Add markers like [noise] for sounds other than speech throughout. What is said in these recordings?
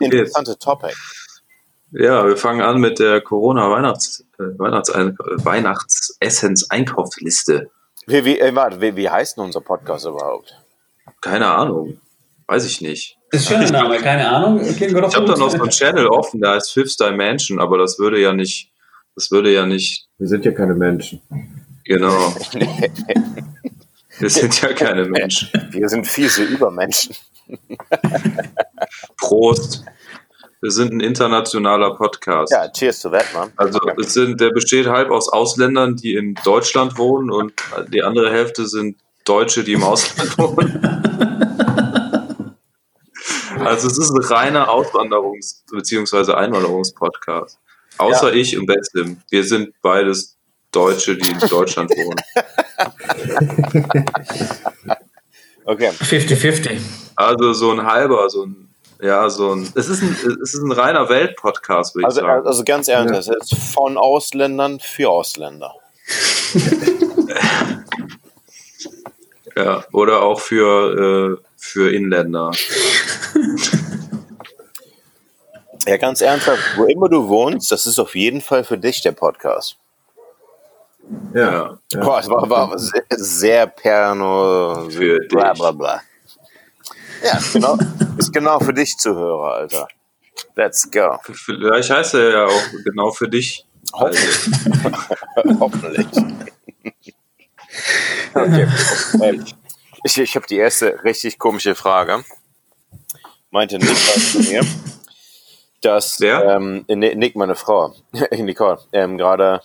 interessante Topic. Ja, wir fangen an mit der Corona-Weihnachts, äh, Weihnachts, äh. Wie, wie, äh, warte, wie, wie heißt denn unser Podcast überhaupt? Keine Ahnung. Weiß ich nicht. Ist schon ein Name, keine Ahnung. Ich habe da noch so einen Channel offen, der heißt Fifth Dimension, aber das würde ja nicht, das würde ja nicht. Wir sind ja keine Menschen. Genau. [laughs] Wir sind ja keine Menschen. Wir sind fiese Übermenschen. [laughs] Prost. Wir sind ein internationaler Podcast. Ja, cheers to that, man. Also Okay. es sind, der besteht halb aus Ausländern, die in Deutschland wohnen und die andere Hälfte sind Deutsche, die im Ausland [laughs] wohnen. Also es ist ein reiner Auswanderungs- bzw. Einwanderungspodcast. Außer ich und Bessim. Wir sind beides Deutsche, die in Deutschland wohnen. [laughs] Okay. 50-50. Also so ein halber, so ein, ja, so ein, es ist ein, es ist ein reiner Weltpodcast, würde ich Also, sagen. also ganz ehrlich, das ist von Ausländern für Ausländer. [laughs] Ja, oder auch für, äh, für Inländer. Ja, ganz ernsthaft, wo immer du wohnst, das ist auf jeden Fall für dich der Podcast. Ja. ja. Boah, es war, war sehr, sehr perno, Für bla dich. bla bla. Ja, genau, ist genau für dich Zuhörer, Alter. Let's go. Vielleicht heißt er ja auch genau für dich. Also, [laughs] Hoffentlich. okay. Ich, ich habe die erste richtig komische Frage. Meinte Nick zu mir, dass Wer? ähm, Ni- Nick, meine Frau, [laughs] Nicole, ähm, gerade,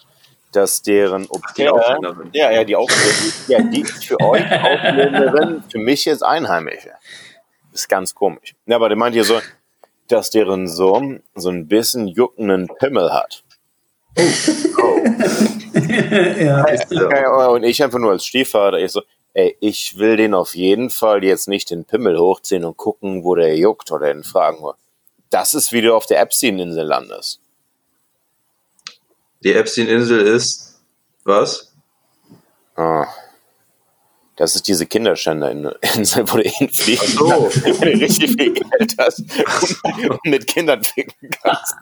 dass deren Au die Ausländerin. ja, ja, die Ausländerin, ja, die für euch Ausländerin, für mich jetzt Einheimische. Ist ganz komisch. Ja, aber der meint hier so, dass deren Sohn so ein bisschen juckenden Pimmel hat. [laughs] ja. Ja, und ich einfach nur als Stiefvater, ich so, ey, ich will den auf jeden Fall jetzt nicht den Pimmel hochziehen und gucken, wo der juckt oder ihn fragen. Das ist, wie du auf der Epstein-Insel landest. Die Epstein-Insel ist was? Ah. Das ist diese Kinderschänder-Insel, [laughs] wo du hinfliegen Ach so. kannst, wenn du richtig viel Geld hast und, und mit Kindern ficken kannst.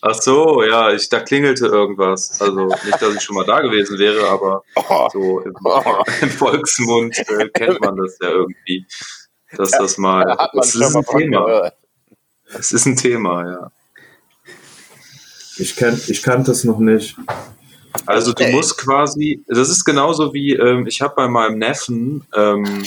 Ach so, ja, ich, da klingelte irgendwas. Also nicht, dass ich schon mal da gewesen wäre, aber Oh, so im, Oh. im Volksmund äh, kennt man das ja irgendwie. Dass das mal. da Das ist ein Thema. Das ist ein Thema, ja. Ich, kenn, ich kannte es noch nicht. Also du musst quasi, das ist genauso wie, ähm, ich habe bei meinem Neffen, ähm,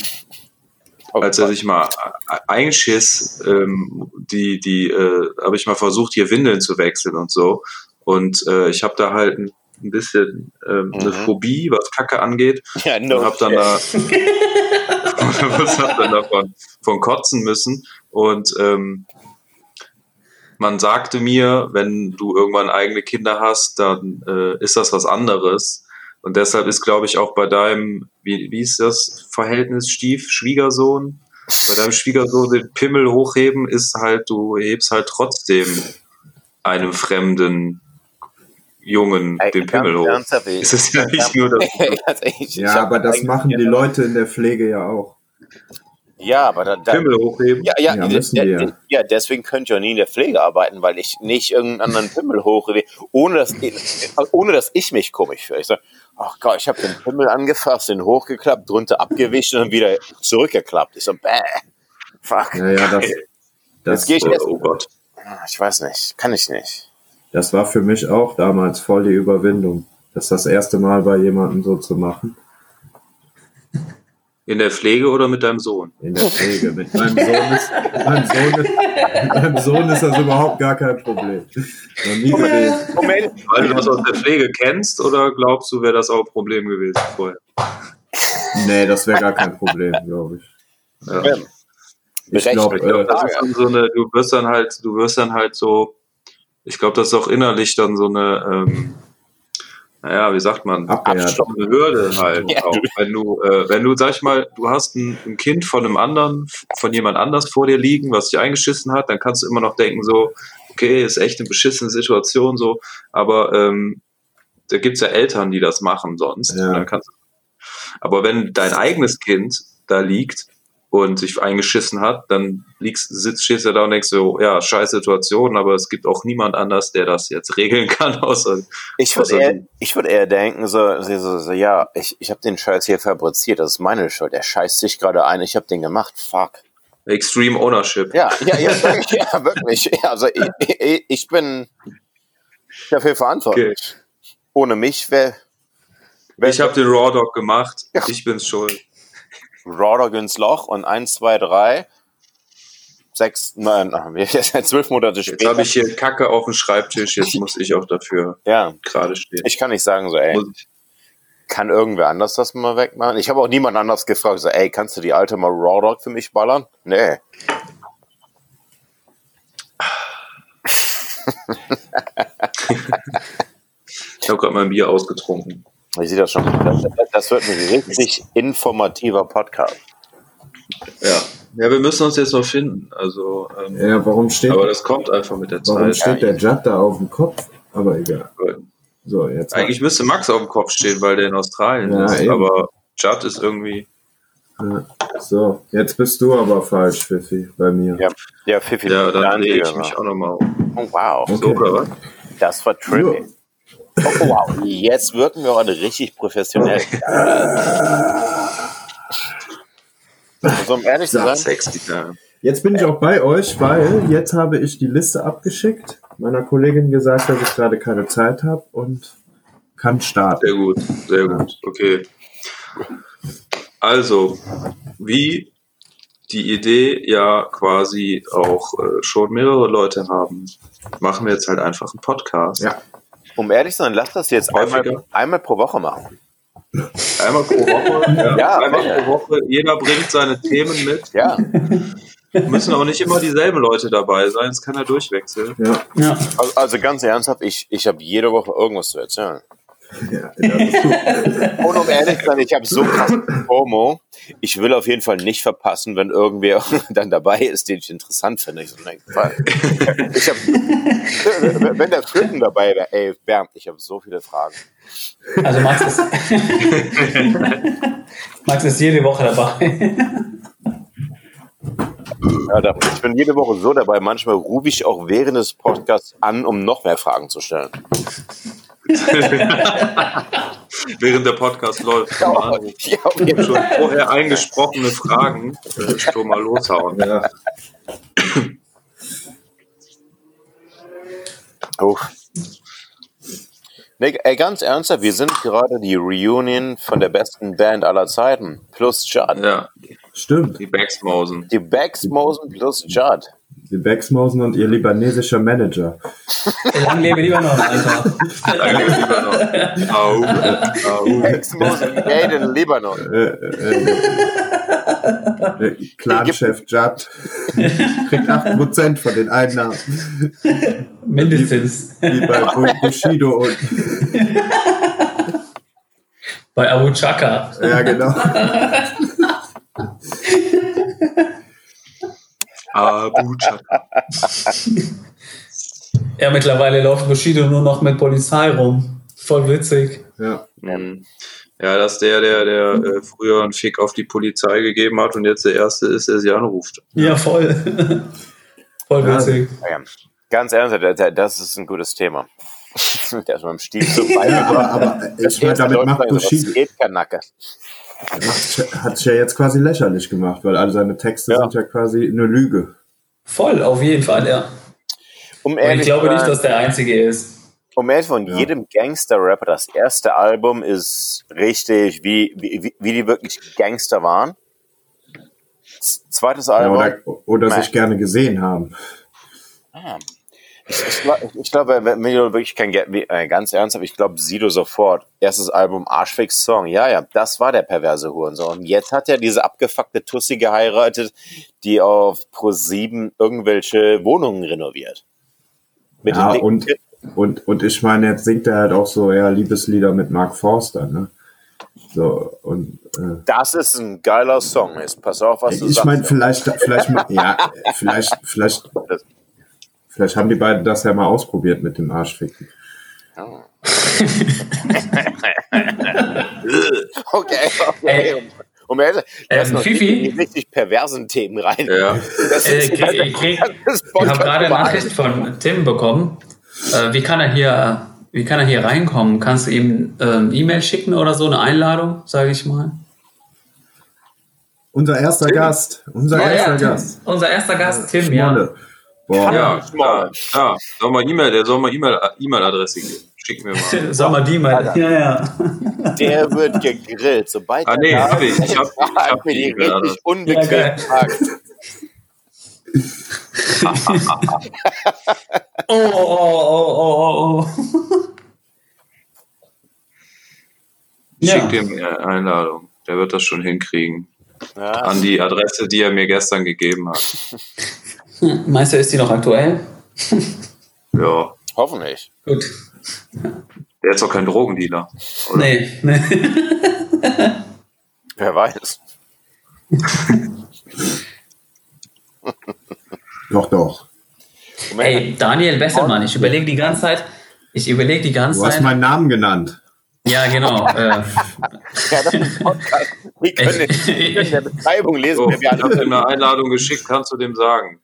Oh, als er sich mal e- einschiss, ähm, die, die, äh, habe ich mal versucht, hier Windeln zu wechseln und so. Und äh, ich habe da halt ein, ein bisschen ähm, eine Mhm. Phobie, was Kacke angeht. [laughs] ja, no und habe dann da [laughs] was hab dann davon von kotzen müssen und ähm, man sagte mir, wenn du irgendwann eigene Kinder hast, dann äh, ist das was anderes. Und deshalb ist, glaube ich, auch bei deinem, wie, wie ist das Verhältnis Stief, Schwiegersohn? Bei deinem Schwiegersohn den Pimmel hochheben ist halt, du hebst halt trotzdem einem fremden Jungen Ey, den Pimmel hoch. ey. Es ist ja nicht nur das. [laughs] Ja, aber das machen die Leute in der Pflege ja auch. Ja, aber da, da, Pimmel hochheben. Ja, ja, Ja, de- de- ja, deswegen könnt ihr auch nie in der Pflege arbeiten, weil ich nicht irgendeinen anderen Pimmel hochhebe, ohne dass, ohne dass ich mich komisch fühle. Ich sage, ach Gott, ich habe den Pimmel angefasst, den hochgeklappt, drunter abgewischt und dann wieder zurückgeklappt. Ich so, bäh, fuck. Ja, ja, das, das, Jetzt geh ich Oh, essen. oh Gott. Ich weiß nicht, kann ich nicht. das war für mich auch damals voll die Überwindung. Das das erste Mal bei jemandem so zu machen. In der Pflege oder mit deinem Sohn? In der Pflege. Mit meinem Sohn ist, mit meinem Sohn ist, meinem Sohn ist das überhaupt gar kein Problem. Moment, Weil du das aus der Pflege kennst oder glaubst du, wäre das auch ein Problem gewesen vorher? Nee, das wäre gar kein Problem, glaube ich. Ja. Ich glaube, Ich glaube, äh, das ist dann so eine, du wirst dann halt, du wirst dann halt so, ich glaube, das ist auch innerlich dann so eine, ähm, naja, wie sagt man, eine Hürde halt [laughs] Ja. auch. Wenn du, äh, wenn du, sag ich mal, du hast ein, ein Kind von einem anderen, von jemand anders vor dir liegen, was dich eingeschissen hat, dann kannst du immer noch denken so, okay, ist echt eine beschissene Situation so, aber ähm, da gibt's ja Eltern, die das machen sonst. Ja. Und dann kannst, aber wenn dein eigenes Kind da liegt und sich eingeschissen hat, dann liegst, sitzt, stehst du da und denkst so, ja, scheiß Situation, aber es gibt auch niemand anders, der das jetzt [laughs] regeln kann, außer Ich würde eher, ich würd eher denken, so, so, so, so ja, ich, ich habe den Scheiß hier fabriziert, das ist meine Schuld. Er scheißt sich gerade ein, ich habe den gemacht. Fuck. Extreme Ownership. Ja, ja, ja, wirklich, ja wirklich. Ja, also ich, ich, ich bin dafür verantwortlich. Ohne mich wäre wär Ich habe den Raw Dog gemacht, ich bin's schuld. Raw ins Loch und eins, zwei, drei, sechs, nein, zwölf Monate Jetzt später. habe ich hier Kacke auf dem Schreibtisch, jetzt muss ich auch dafür ja, gerade stehen. ich kann nicht sagen so, ey, kann irgendwer anders das mal wegmachen? Ich habe auch niemand anders gefragt, so, ey, kannst du die alte mal Raw Dog für mich ballern? Nee. [laughs] Ich habe gerade mein Bier ausgetrunken. Ich sehe das schon. Das, wird ein richtig informativer Podcast. Ja. Ja, wir müssen uns jetzt noch finden. Also, ähm, Ja, warum steht, aber das kommt einfach mit der warum Zeit. steht der Judd da auf dem Kopf? Aber egal. So, jetzt. Eigentlich müsste Max auf dem Kopf stehen, weil der in Australien Ja, ist. eben. Aber Judd ist irgendwie. Ja. So, jetzt bist du aber falsch, Fifi, bei mir. Ja, ja Fifi. Ja, dann drehe ich mich auch nochmal um. Oh, wow. So, oder was? Das war trippy. Oh, wow. Jetzt wirken wir alle richtig professionell. Also, um ehrlich zu sein. Jetzt bin ich auch bei euch, weil jetzt habe ich die Liste abgeschickt, meiner Kollegin gesagt, dass ich gerade keine Zeit habe und kann starten. Sehr gut, sehr gut. Okay. Also, wie die Idee ja quasi auch äh, schon mehrere Leute haben, machen wir jetzt halt einfach einen Podcast. Ja. Um ehrlich zu sein, lass das jetzt einmal, einmal pro Woche machen. Einmal pro Woche. Ja, Ja, einmal bitte. pro Woche. Jeder bringt seine Themen mit. Ja. [laughs] Müssen aber nicht immer dieselben Leute dabei sein. Es kann ja durchwechseln. Ja, Ja. Also, also ganz ernsthaft, ich, ich habe jede Woche irgendwas zu erzählen. Ja. [laughs] Und um ehrlich zu sein, ich habe so krass Promo. Ich will auf jeden Fall nicht verpassen, wenn irgendwer [laughs] dann dabei ist, den ich interessant finde. Ich, so, nein, weil- ich hab, wenn der Fritten dabei wäre, ey, Bernd, ich habe so viele Fragen. Also Max ist, [laughs] Max ist jede Woche dabei. Ja, da, ich bin jede Woche so dabei. Manchmal rufe ich auch während des Podcasts an, um noch mehr Fragen zu stellen. [laughs] Während der Podcast läuft. Ja, auf jeden schon vorher eingesprochene Fragen äh, schon mal loshauen. ja. Oh. Nee, ey, ganz ernsthaft, wir sind gerade die Reunion von der besten Band aller Zeiten. Plus Judd. Ja, Stimmt. die Backsmausen. Die Backsmosen plus Judd. Die Backsmausen und ihr libanesischer Manager. Lang lebe lieber noch, Alter. Danke, lieber noch. Au, au. Backsmosen made in Libanon. Äh, äh, äh, Clanchef Judd kriegt 8% von den Einnahmen. Mindestens. Wie bei Bu- Bushido und. Bei Abu Chaka. Ja, genau. [laughs] Abu Chaka. [laughs] Ja, mittlerweile läuft Bushido nur noch mit Polizei rum. Voll witzig. Ja. Mhm. Ja, das ist der, der, der äh, früher einen Fick auf die Polizei gegeben hat und jetzt der Erste ist, der sie anruft. Ja, voll. [laughs] voll witzig. Ja, ganz ernsthaft, da- da- das ist ein gutes Thema. [laughs] Der ist mit dem Stiel zum Bein. Ja, aber, aber ich meine, damit macht Bushido, Was geht, Kanacke. macht, hat sich ja jetzt quasi lächerlich gemacht, weil alle seine Texte Ja. sind ja quasi eine Lüge. Voll, auf jeden Fall, ja. Um Und ehrlich ich glaube nicht, dass der Einzige ist. Um ehrlich von Ja. jedem Gangster-Rapper, das erste Album ist richtig, wie, wie, wie- die wirklich Gangster waren. Z- Zweites Ja, Album. oder oder Nein. sich gerne gesehen haben. Ah. Ich, ich, glaub- ich glaube, wenn du wirklich kein Geld, äh, ganz ernsthaft, ich glaube, Sido sofort. Erstes Album, Arschfix Song. Ja, ja, das war der perverse Hurensohn. Und jetzt hat er diese abgefuckte Tussi geheiratet, die auf Pro7 irgendwelche Wohnungen renoviert. Mit Ja, und, und, und ich meine, jetzt singt er halt auch so eher Liebeslieder mit Mark Forster, ne? So, und äh, Das ist ein geiler Song. Jetzt pass auf, was du ich sagst. meine, vielleicht, vielleicht, ja, [laughs] vielleicht, vielleicht, vielleicht haben die beiden das ja mal ausprobiert mit dem Arschficken. [laughs] okay, okay. Ey. Und er Ähm, ist noch Fifi? in die richtig perversen Themen rein. Ja. Das Äh, ist krieg, ich krieg, ich habe gerade eine. Nachricht von Tim bekommen. Äh, wie kann er hier, wie kann er hier reinkommen? Kannst du ihm ähm, E-Mail schicken oder so eine Einladung, sage ich mal? Unser erster Gast. Unser erster Tim, Gast. unser erster Gast, Tim, ja. Boah. Ja, klar. Ja, soll mal E-Mail, der soll mal E-Mail, E-Mail-Adresse geben. Schick mir mal. [laughs] Sag mal die mal. Ja, ja. Der wird gegrillt. Sobald Ah, nee, er hab ich. Ich hab- ich hab mir die die richtig unbequem Ja. Oh, oh, oh, oh, oh, oh. Schick Ja. dem eine Einladung. Der wird das schon hinkriegen. Ja, An die Adresse, die er mir gestern gegeben hat. [laughs] Meinst du, ist die noch aktuell? [laughs] Ja. hoffentlich. Gut. Der ist doch kein Drogendealer. Oder? Nee, nee. [laughs] Wer weiß. [laughs] Doch, doch. Ey, Daniel Besselmann, ich überlege die ganze Zeit, ich überlege die ganze Du hast Zeit. meinen Namen genannt. Ja, genau. Äh, ja, das ist ein Podcast. Wir können, Ich- in der Beschreibung lesen, So, wer ich wir habe alle ihm eine Einladung geschickt, kannst du dem sagen.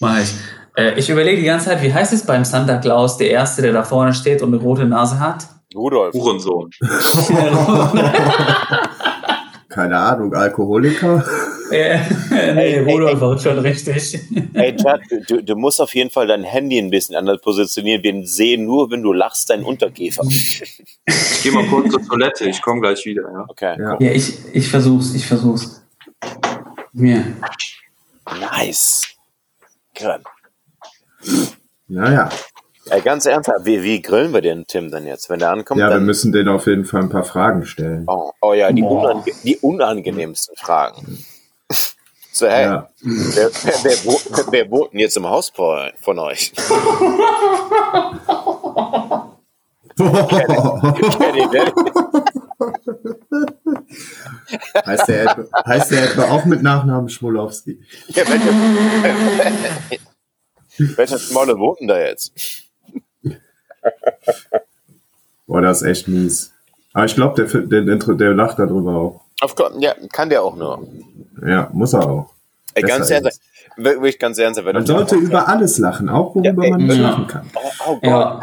Mach ich. Äh, ich überlege die ganze Zeit, wie heißt es beim Santa Claus, der Erste, der da vorne steht und eine rote Nase hat? Rudolf. Hurensohn. [laughs] Keine Ahnung, Alkoholiker. Äh, nee, Rudolf war schon richtig. Ey, Chad, du, du, musst auf jeden Fall dein Handy ein bisschen anders positionieren. Wir sehen nur, wenn du lachst, deinen Unterkiefer. Ich geh mal kurz zur Toilette, ich komme gleich wieder. Ja. Okay, Ja. Ja, ich, ich versuch's, ich versuch's. Mir. nice. Good. Naja. Ey, ganz ernsthaft, wie, wie grillen wir den Tim denn jetzt? Wenn der ankommt, Ja, wir müssen denen auf jeden Fall ein paar Fragen stellen. Oh, oh ja, die, unange die unangenehmsten Fragen. So, hey, Ja. wer, wer, wer, wo- wer wohnt denn jetzt im Haus von euch? [laughs] Kenny, wer- heißt, der etwa, heißt der etwa auch mit Nachnamen Schmolowski? Ja, welcher, welcher Schmolle wohnt denn da jetzt? Boah, das ist echt mies. Aber ich glaube, der, der, der, lacht darüber auch. Auf, ja, kann der auch nur. Ja, muss er auch. Ey, Besser ganz ernsthaft, wirklich ganz ernsthaft. Wenn Man sollte über alles lachen, auch worüber Ja, man ey, nicht ja. lachen kann. Oh, oh Gott, Ja.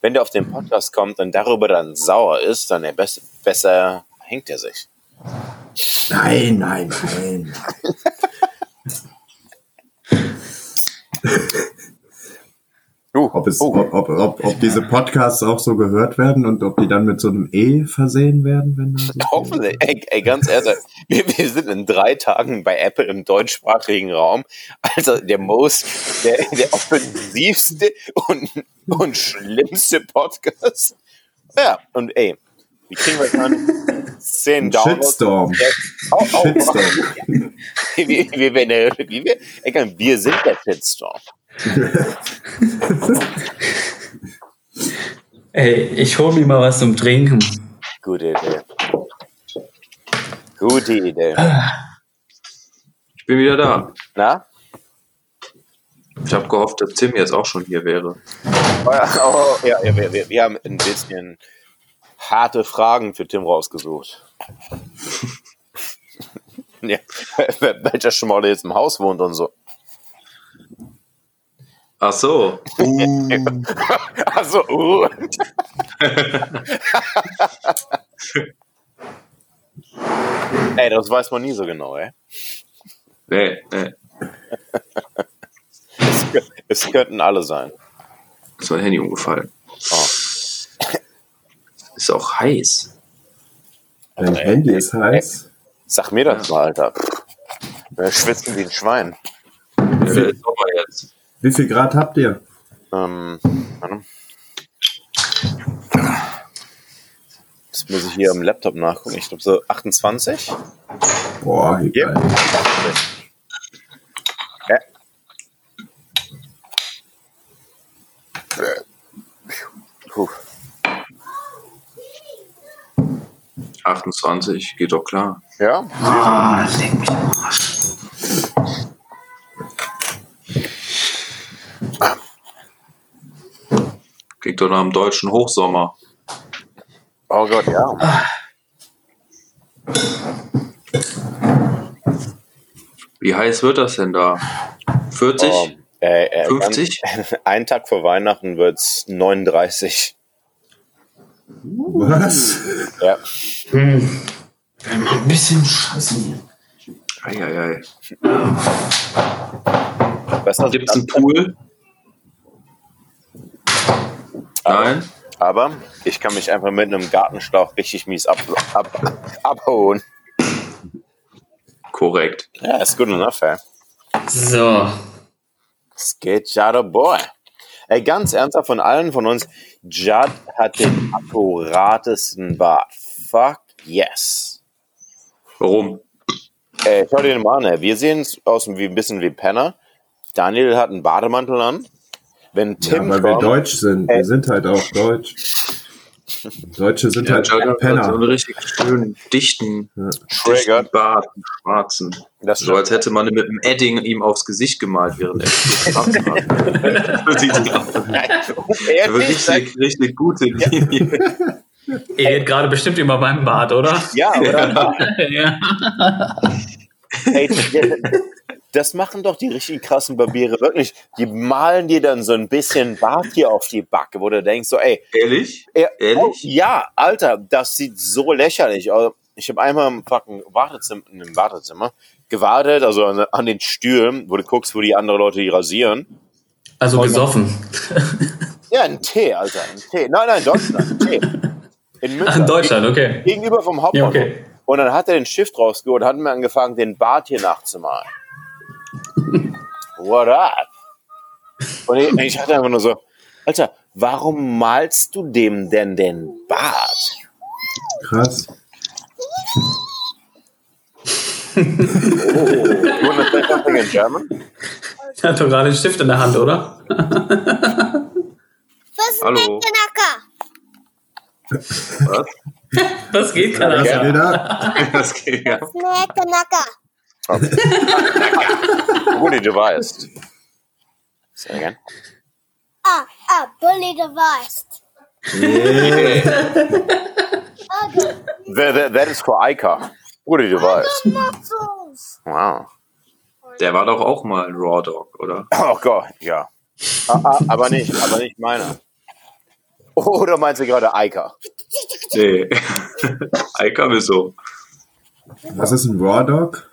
Wenn der auf den Podcast kommt und darüber dann sauer ist, dann er best, besser hängt er sich. Nein, nein, nein. Uh, Ob, es, uh, ob, ob, ob, ob diese Podcasts auch so gehört werden und ob die dann mit so einem E versehen werden, wenn so Hoffentlich. Ey, ey, ganz ehrlich, wir, wir sind in drei Tagen bei Apple im deutschsprachigen Raum. Also der most, der, der offensivste und, und schlimmste Podcast. Ja, und ey, wie kriegen wir dann? Zehn Downloads. Shitstorm. Oh, oh, Shitstorm. wie, [laughs] wie, wie, wir- wie wir, sind der Shitstorm. [laughs] Ey, ich hol mir mal was zum Trinken. Gute Idee. Gute Idee. Ich bin wieder da. Na? Ich habe gehofft, dass Tim jetzt auch schon hier wäre. Oh, ja, oh, ja, ja wir, wir, wir haben ein bisschen harte Fragen für Tim rausgesucht. [laughs] ja, welcher Schmolle jetzt im Haus wohnt und so. Ach so. Also, uh. [laughs] [laughs] ey, das weiß man nie so genau, ey. Nee, nee. Es könnten alle sein. Ist mein Handy umgefallen. Oh. Ist auch heiß. Dein Handy ist heiß. Sag mir das mal, Alter. Wir schwitzen wie ein Schwein. Sommer jetzt. Wie viel Grad habt ihr? Ähm, warte. Das muss ich hier am Laptop nachgucken. Ich glaube so 28. Boah, wie geil. Ja. Puh. 28, geht doch klar. Ja, Ah, leck mich am Arsch. Klingt doch nach einem deutschen Hochsommer. oh Gott, ja. Wie heiß wird das denn da? 40? Oh, äh, äh, 50? ganz- Einen Tag vor Weihnachten wird's 39. Was? Ja. Hm. Mal ein bisschen scheiße. Eieiei. Was Gibt es einen Pool? Nein? Aber ich kann mich einfach mit einem Gartenschlauch richtig mies ab, ab, abhauen. Korrekt. Ja, ist good enough, ey. So. Es geht Jada Boy. Ey, ganz ernsthaft von allen von uns, Jad hat den akkuratesten Bart. Fuck yes. Warum? Äh, schau dir den mal an, ey. Wir sehen es aus wie ein bisschen wie Penner. Daniel hat einen Bademantel an. Wenn Ja, Tim weil wir kommt, Deutsch sind. Äh. Wir sind halt auch Deutsch. Deutsche sind Ja, halt Jada hat so Penner. einen richtig schönen, dichten, Trigger, dichten Bart, einen schwarzen. das So als hätte man mit einem Edding ihm aufs Gesicht gemalt, während er geschlafen hat. [laughs] Aus. Ehrlich, richtig, richtig gute Linie. [laughs] Ihr geht gerade bestimmt immer beim Bad, oder? ja, oder? [laughs] ja. Ey, das machen doch die richtig krassen Barbiere wirklich. Die malen dir dann so ein bisschen Bart hier auf die Backe, wo du denkst so, ey, Ehrlich? er, Ehrlich? Oh, ja, Alter, das sieht so lächerlich aus. Ich habe einmal im fucking Wartezimmer, in einem Wartezimmer gewartet, also an, an den Stühlen, wo du guckst, wo die anderen Leute die rasieren. Also gesoffen. [laughs] Ja, ein Tee, Alter, ein Tee. Nein, nein, Deutschland, ein Tee. In Ach, in Deutschland, okay. Gegenüber vom Ja, Hauptbahnhof. okay. Und dann hat er den Stift rausgeholt und hat mir angefangen, den Bart hier nachzumalen. What up? Und ich, ich hatte einfach nur so, Alter, warum malst du dem denn den Bart? Krass. You wanna say something in German? [laughs] Er hat doch gerade den Stift in der Hand, oder? Was Hallo. [laughs] ist denn Nacker? Was? Das geht keiner. Das Ja. wieder. Das geht ja. Nacker. [laughs] Bully, du weißt. Say again. Ah, ah, Bully device. [laughs] Okay. That, that, that is for Ica. Bully, du weißt. Muscles. Wow. Der war doch auch mal ein Raw Dog, oder? Oh Gott, ja. Ah, ah, aber nicht, aber nicht meiner. Oder meinst du gerade Ica? Nee. [laughs] Eika wieso? Was ist ein Raw Dog?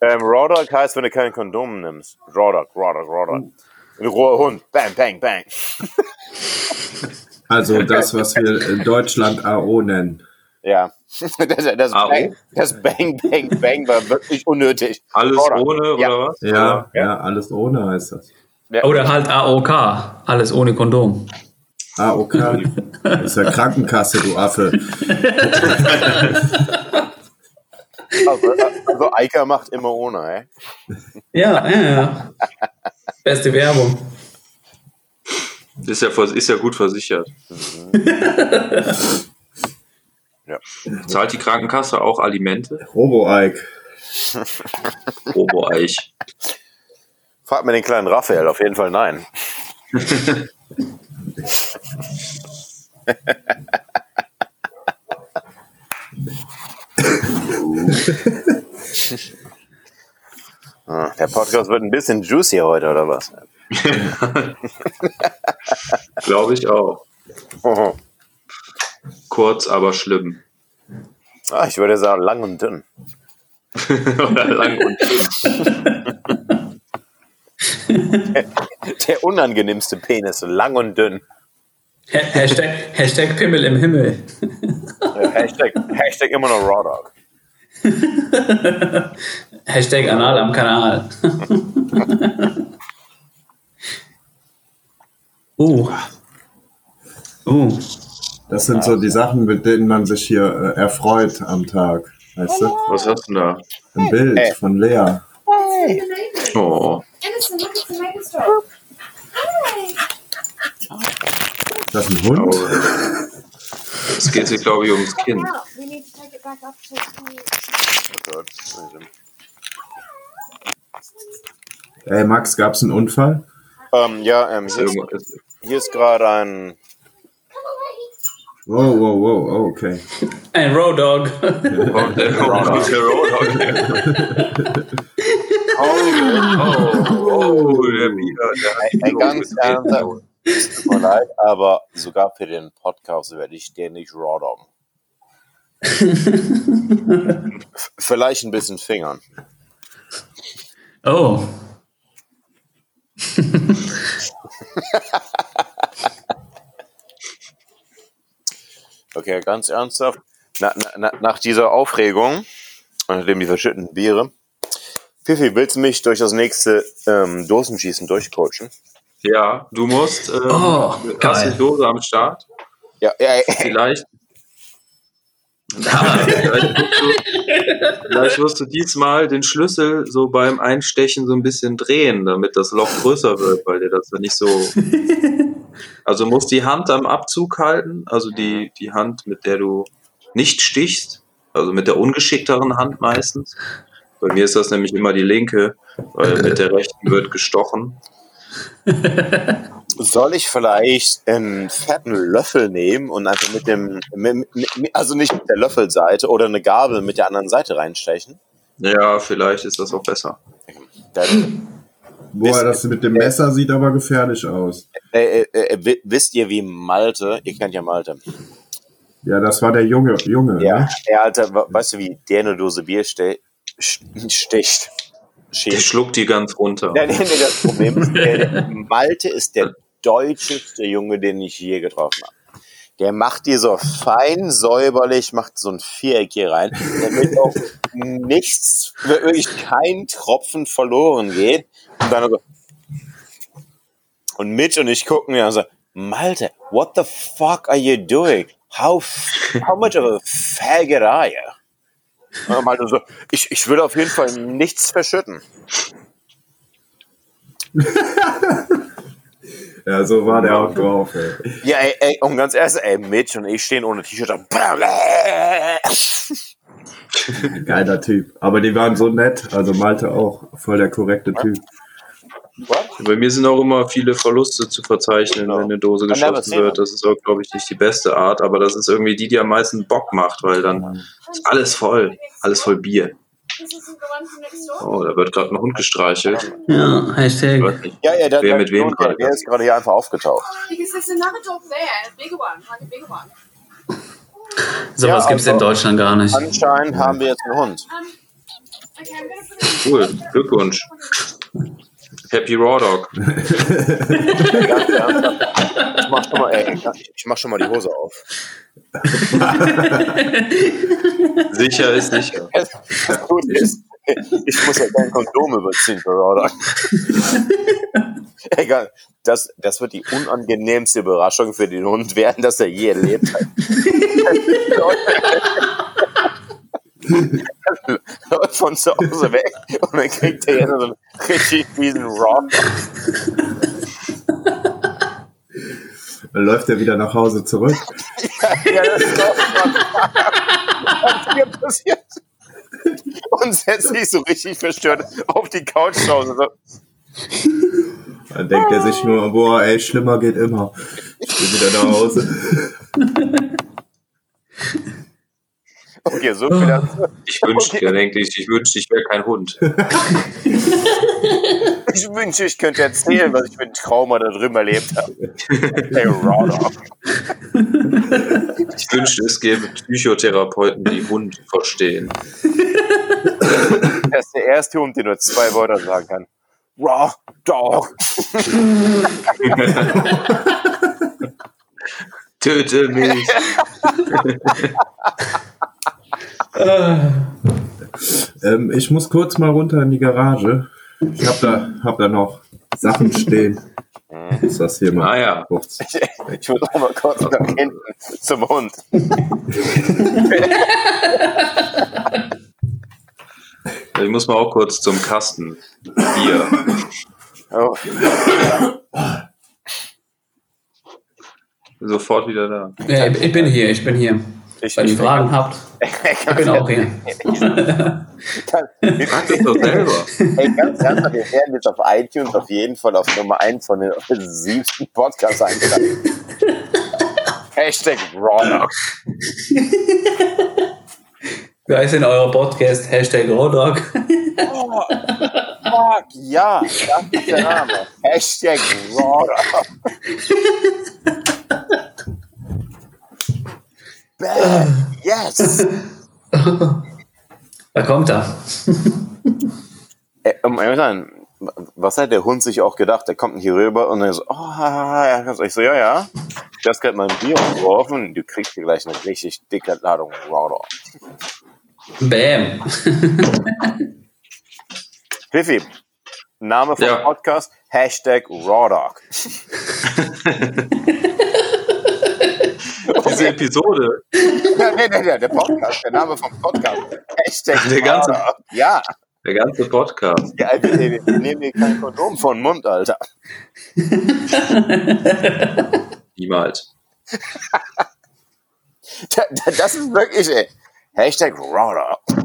Ähm, Raw Dog heißt, wenn du kein Kondom nimmst. Raw Dog, Raw Dog, Raw Dog. Ein roher Hund. Bang, bang, bang. Also das, was wir in Deutschland AO nennen. Ja. Das, das, AO? bang, das Bang, Bang, Bang war wirklich unnötig. Alles Raw ohne, Ja. oder was? Ja, ja, alles ohne heißt das. Oder halt AOK. Alles ohne Kondom. AOK. [laughs] Das ist ja Krankenkasse, du Affe. [laughs] Also, also Ica macht immer ohne, ey. Ja, ja, ja. Beste Werbung. Ist ja, ist ja gut versichert. [laughs] Ja. Zahlt die Krankenkasse auch Alimente? Robo-Ike. Robo-Eich. Frag mir den kleinen Raphael, auf jeden Fall nein. [laughs] Ah, Der Podcast wird ein bisschen juicy heute, oder was? [laughs] Glaube ich auch. Kurz, aber schlimm. Ah, ich würde sagen, lang und dünn. [laughs] Oder lang und dünn. [laughs] Der unangenehmste Penis, lang und dünn. Ha- Hashtag, Hashtag Pimmel im Himmel. Hashtag, Hashtag immer noch Raw Dog. [laughs] Hashtag Anal am Kanal. uh. [laughs] Uh. Das sind so die Sachen, mit denen man sich hier äh, erfreut am Tag. Weißt du? Was hast du denn da? Ein Bild Ey. von Lea. Oh, Ist das ein Hund? oh. Es geht hier, glaube ich, ums Kind. We need to take it back up to Ey, Max, gab's einen Unfall? Ähm, ja, ähm, hier, ist, hier ist gerade ein. Wow, wow, wow, oh, okay. Ein Road Dog. Oh, der- oh, der Roadhog. Oh, der Bier, der ey, ganz. Es tut mir leid, aber sogar für den Podcast werde ich den nicht raw doggen. Vielleicht ein bisschen fingern. Oh. Okay, ganz ernsthaft. Na, na, na, nach dieser Aufregung, nachdem die verschütteten Biere, Pfiffi, willst du mich durch das nächste ähm, Dosenschießen durchcoachen? Ja, du musst. Ähm, Oh, hast geil. die Dose am Start. Ja, ja, ja. Vielleicht. Vielleicht, musst du, vielleicht musst du diesmal den Schlüssel so beim Einstechen so ein bisschen drehen, damit das Loch größer wird, weil dir das ja nicht so. [laughs] Also musst die Hand am Abzug halten, also die, die Hand, mit der du nicht stichst, also mit der ungeschickteren Hand meistens. Bei mir ist das nämlich immer die linke, weil mit der rechten wird gestochen. Soll ich vielleicht einen fetten Löffel nehmen und einfach mit dem, mit, mit, also nicht mit der Löffelseite oder eine Gabel mit der anderen Seite reinstechen? Ja, vielleicht ist das auch besser. Dann, Boah, das mit dem Messer sieht aber gefährlich aus. äh, äh, äh, wi- wisst ihr, wie Malte, ihr kennt ja Malte, Ja, das war der Junge, Junge, ja, ne? er Alter, we- weißt du, wie der eine Dose Bier ste sch- [laughs] sticht? Der Schämt. schluckt die ganz runter. Ja, nee, nee, das Problem ist, der, der [laughs] Malte ist der deutscheste Junge, den ich je getroffen habe. Der macht die so fein säuberlich, macht so ein Viereck hier rein, damit auch nichts, wirklich kein Tropfen verloren geht. Und dann so. Und Mitch und ich gucken ja und so, Malte, what the fuck are you doing? How, how much of a faggot are you? Und Malte so, ich, ich will auf jeden Fall nichts verschütten. [laughs] Ja, so war der auch drauf, ey. Ja, ey, ey, und ganz ehrlich, ey, Mitch und ich stehen ohne T-Shirt da. Geiler Typ. Aber die waren so nett, also Malte auch. Voll der korrekte Typ. Bei mir sind auch immer viele Verluste zu verzeichnen, Genau. wenn eine Dose geschossen wird. Das ist auch, glaube ich, nicht die beste Art, aber das ist irgendwie die, die am meisten Bock macht, weil dann ist alles voll. Alles voll Bier. Oh, da wird gerade ein Hund gestreichelt. Ja, Ich Hashtag. Ja, ja, der, Wer mit wem der, gerade der ist gerade hier einfach aufgetaucht. Because there's another dog there, a bigger one, like a bigger one. Sowas Ja, gibt's in also- Deutschland gar nicht. Anscheinend haben wir jetzt einen Hund. It Cool, Glückwunsch. Happy Raw Dog. Ganz [laughs] ernsthaft. Ich mach schon mal, ey, ich mach schon mal die Hose auf. [laughs] Sicher ist sicher. Das Gute ist, ich muss ja kein Kondom überziehen für Rodder. Egal. Das, das wird die unangenehmste Überraschung für den Hund werden, dass er je erlebt hat. [laughs] Läuft [laughs] von zu Hause weg und dann kriegt er jetzt so einen richtig fiesen Raw. Dann läuft er wieder nach Hause zurück. [laughs] Ja, das ist doch was hier passiert. Und setzt sich so richtig verstört auf die Couch zu Hause. So. Dann denkt er sich nur, boah, ey, schlimmer geht immer. Ich bin wieder nach Hause. [laughs] Okay, so viel dazu. Ich wünschte, der denkt, ich, ich wünschte, ich wäre kein Hund. [laughs] Ich wünsche, ich könnte erzählen, was ich mit dem Trauma da drüben erlebt habe. Hey. Ich wünschte, es gäbe Psychotherapeuten, die Hund verstehen. Er ist der erste Hund, der nur zwei Wörter sagen kann. Raw dog. Töte mich. [laughs] Ähm, ich muss kurz mal runter in die Garage. Ich hab da, hab da noch Sachen stehen. Ist das hier mal Ah ja. kurz. Ich muss auch mal kurz nach hinten zum Hund. Ich muss mal auch kurz zum Kasten. Bier. Oh, Sofort wieder da. Ja, ich bin hier, ich bin hier. Ich, Wenn ihr Fragen habt, [laughs] ich bin auch hier. Frag das doch selber. Ey, ganz ernsthaft, wir werden jetzt auf iTunes auf jeden Fall auf Nummer 1 von den siebsten Podcasts eingetragen. [laughs] Hashtag Raw Dog. Wer ist in eurer Podcast? Hashtag Rodog. Oh, Fuck, ja, das ist der Name. Hashtag Raw [laughs] Bam, yes. [laughs] Da kommt er. Um ehrlich zu sein, was hat der Hund sich auch gedacht? Der kommt hier rüber und dann so, oh, ja, ich so, ja, ja. Du hast gerade mein Bier umgeworfen, du kriegst hier gleich eine richtig dicke Ladung Dog. Bam. Pfiffi, Name vom Ja. Podcast, Hashtag Raw Dog. [laughs] Diese Episode, Ja, nee, nee, nee, der Podcast, der Name vom Podcast. Hashtag Der ganze-. Ja, der ganze Podcast. ja wir, wir, wir nehmen hier kein Kondom von Mund, Alter. Niemals. Da- da- Das ist wirklich, ey. Hashtag Raw Dog.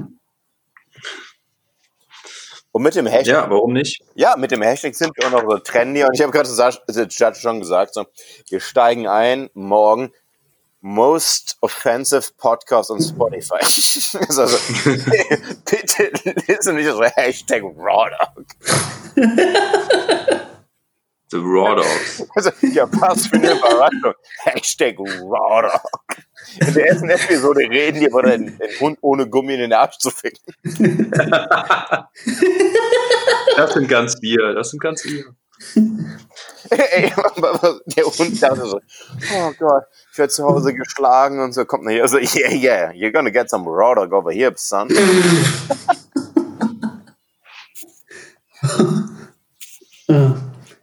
Und mit dem Hashtag Ja, warum nicht? Ja, mit dem Hashtag sind wir auch noch so trendy. Und ich habe gerade schon gesagt, so, wir steigen ein morgen Most Offensive Podcast on Spotify. [laughs] also, [laughs] bitte lesen nicht so Hashtag Raw Dog. The Raw Dogs. Also, ja, passt für eine Überraschung. Hashtag Raw Dog. In der ersten Episode reden die über den, den Hund ohne Gummi in den Arsch zu ficken. [laughs] Das sind ganz wir. Das sind ganz wir. [laughs] Ey, der Hund dachte so, oh Gott, ich werde zu Hause geschlagen und so kommt er hier so, yeah, yeah, you're gonna get some raw dog over here, son.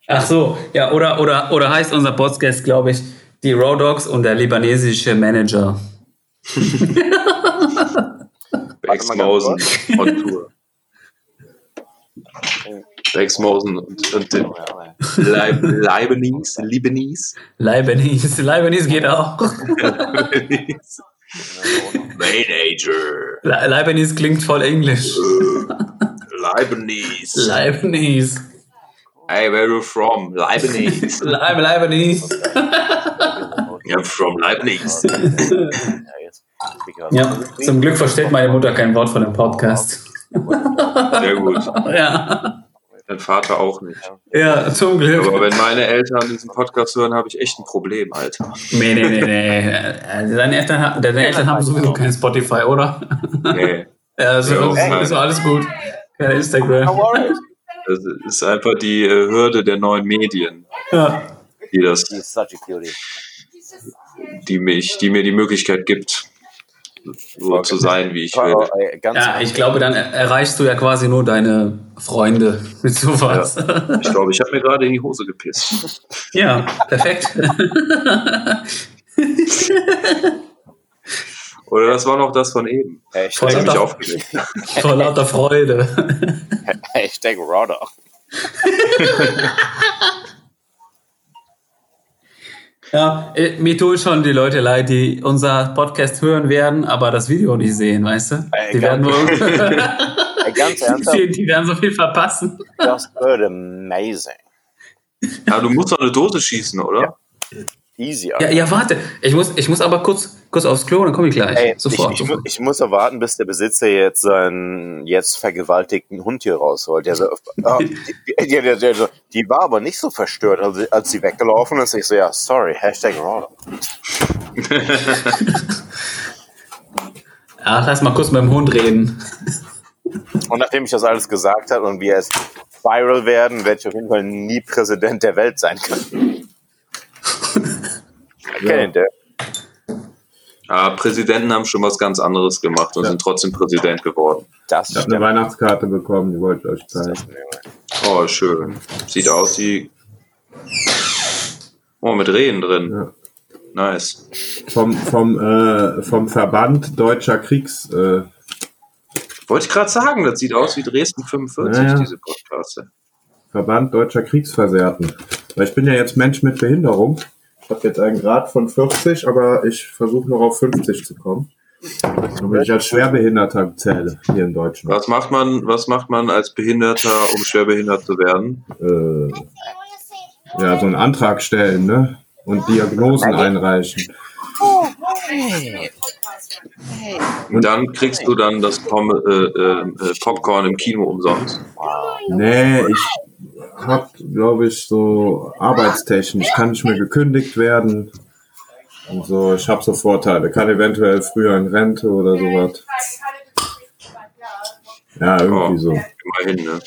Ach so, ja, oder, oder, oder heißt unser Podcast, glaube ich, die Raw Dogs und der libanesische Manager. Exmosen on Tour. Exmosen und, und den Leib, Leibniz, Libanese. Libanese. Libanese geht auch. Manager. Li- Libanese klingt voll englisch. Leibniz. Libanese. Hey, where you from? Leibniz. Lib Libanese. [laughs] I'm from Leibniz. Ja, zum Glück versteht meine Mutter kein Wort von dem Podcast. Sehr gut. [laughs] Ja, Dein Vater auch nicht. ja zum Glück. Aber wenn meine Eltern diesen Podcast hören, habe ich echt ein Problem, Alter. Nee, nee, nee, nee. Also Deine Eltern, deine Eltern haben sowieso kein Spotify, oder? Nee. [laughs] Ja, also Ja, ist, ist alles gut. Kein Instagram. Das ist einfach die äh, Hürde der neuen Medien, Ja. die das, die mich, die mir die Möglichkeit gibt, so zu sein, wie ich will. ja, ich glaube, dann er- erreichst du ja quasi nur deine Freunde [laughs] mit sowas. Ich glaube, ich habe mir gerade in die Hose gepisst. [laughs] Ja, perfekt. [laughs] Oder das war noch das von eben. Hashtag, Ich habe mich Alter. aufgeregt. Vor lauter Freude. Hashtag dog. Ja, äh, mir tun schon die Leute leid, die unser Podcast hören werden, aber das Video nicht sehen, weißt du? Ey, Die werden, wohl, Ey, [laughs] [laughs] ganz ernsthaft, die, die werden so viel verpassen. das wird amazing. Ja, du musst doch eine Dose schießen, oder? Easy, Ja, ja, warte. Ich muss, ich muss aber kurz, kurz aufs Klo, dann komme ich gleich. Ey, sofort. ich, ich, sofort. mu- ich muss erwarten, bis der Besitzer jetzt seinen jetzt vergewaltigten Hund hier rausholt. Der so, [laughs] oh, die, die, die, die, war aber nicht so verstört, als, sie- als sie weggelaufen ist. Ich so, ja, sorry, Hashtag raw. [laughs] Ja, lass mal kurz mit dem Hund reden. Und nachdem ich das alles gesagt habe und wir jetzt viral werden, werde ich auf jeden Fall nie Präsident der Welt sein können. [laughs] Okay, der, Ja, Präsidenten haben schon was ganz anderes gemacht und Ja. sind trotzdem Präsident geworden. das Ich habe eine Weihnachtskarte bekommen, die wollte ich euch zeigen. Oh, schön. Sieht aus wie. Oh, mit Rehen drin. Ja. Nice. Vom, vom, äh, vom Verband Deutscher Kriegs... Äh, Wollte ich gerade sagen, das sieht aus wie Dresden 45, Ja, ja. diese Podcasts. Verband Deutscher Kriegsversehrten. Weil ich bin ja jetzt Mensch mit Behinderung. Ich habe jetzt einen Grad von 40, aber ich versuche noch auf 50 zu kommen. Damit ich als Schwerbehinderter zähle hier in Deutschland. Was macht man, was macht man als Behinderter, um schwerbehindert zu werden? Äh, ja, so einen Antrag stellen, ne? Und Diagnosen einreichen. Und dann kriegst du dann das Pom äh, äh, äh, Popcorn im Kino umsonst. Nee, ich hab, glaube ich, so arbeitstechnisch kann nicht mehr gekündigt werden. Und so, ich habe so Vorteile. Kann eventuell früher in Rente oder sowas. Ja, irgendwie so. Immerhin, ne?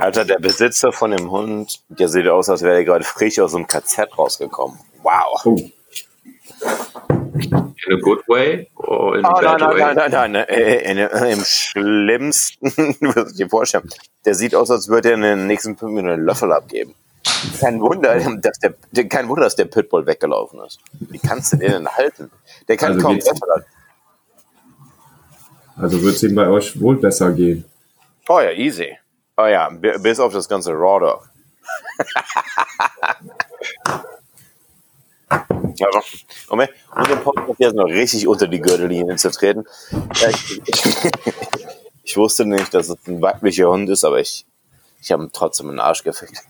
Alter, der Besitzer von dem Hund, der sieht aus, als wäre er gerade frisch aus dem KZ rausgekommen. Wow. Oh, In a good way or in a Oh, nein, bad nein, way? nein, nein, nein, nein. Äh, in, äh, Im schlimmsten, [laughs] du wirst dir vorstellen. Der sieht aus, als würde er in den nächsten fünf Minuten einen Löffel abgeben. Kein Wunder, [laughs] dass der, kein Wunder, dass der Pitbull weggelaufen ist. Wie kannst du den denn halten? Der kann Also kaum Löffel. also wird es ihm bei euch wohl besser gehen. Oh ja, easy. Oh ja, bi- bis auf das ganze Raw Dog. [laughs] Aber, um, um den Podcast jetzt noch richtig unter die Gürtellinie zu treten. Ich, wusste nicht, dass es ein weiblicher Hund ist, aber ich, ich habe ihm trotzdem in den Arsch gefickt.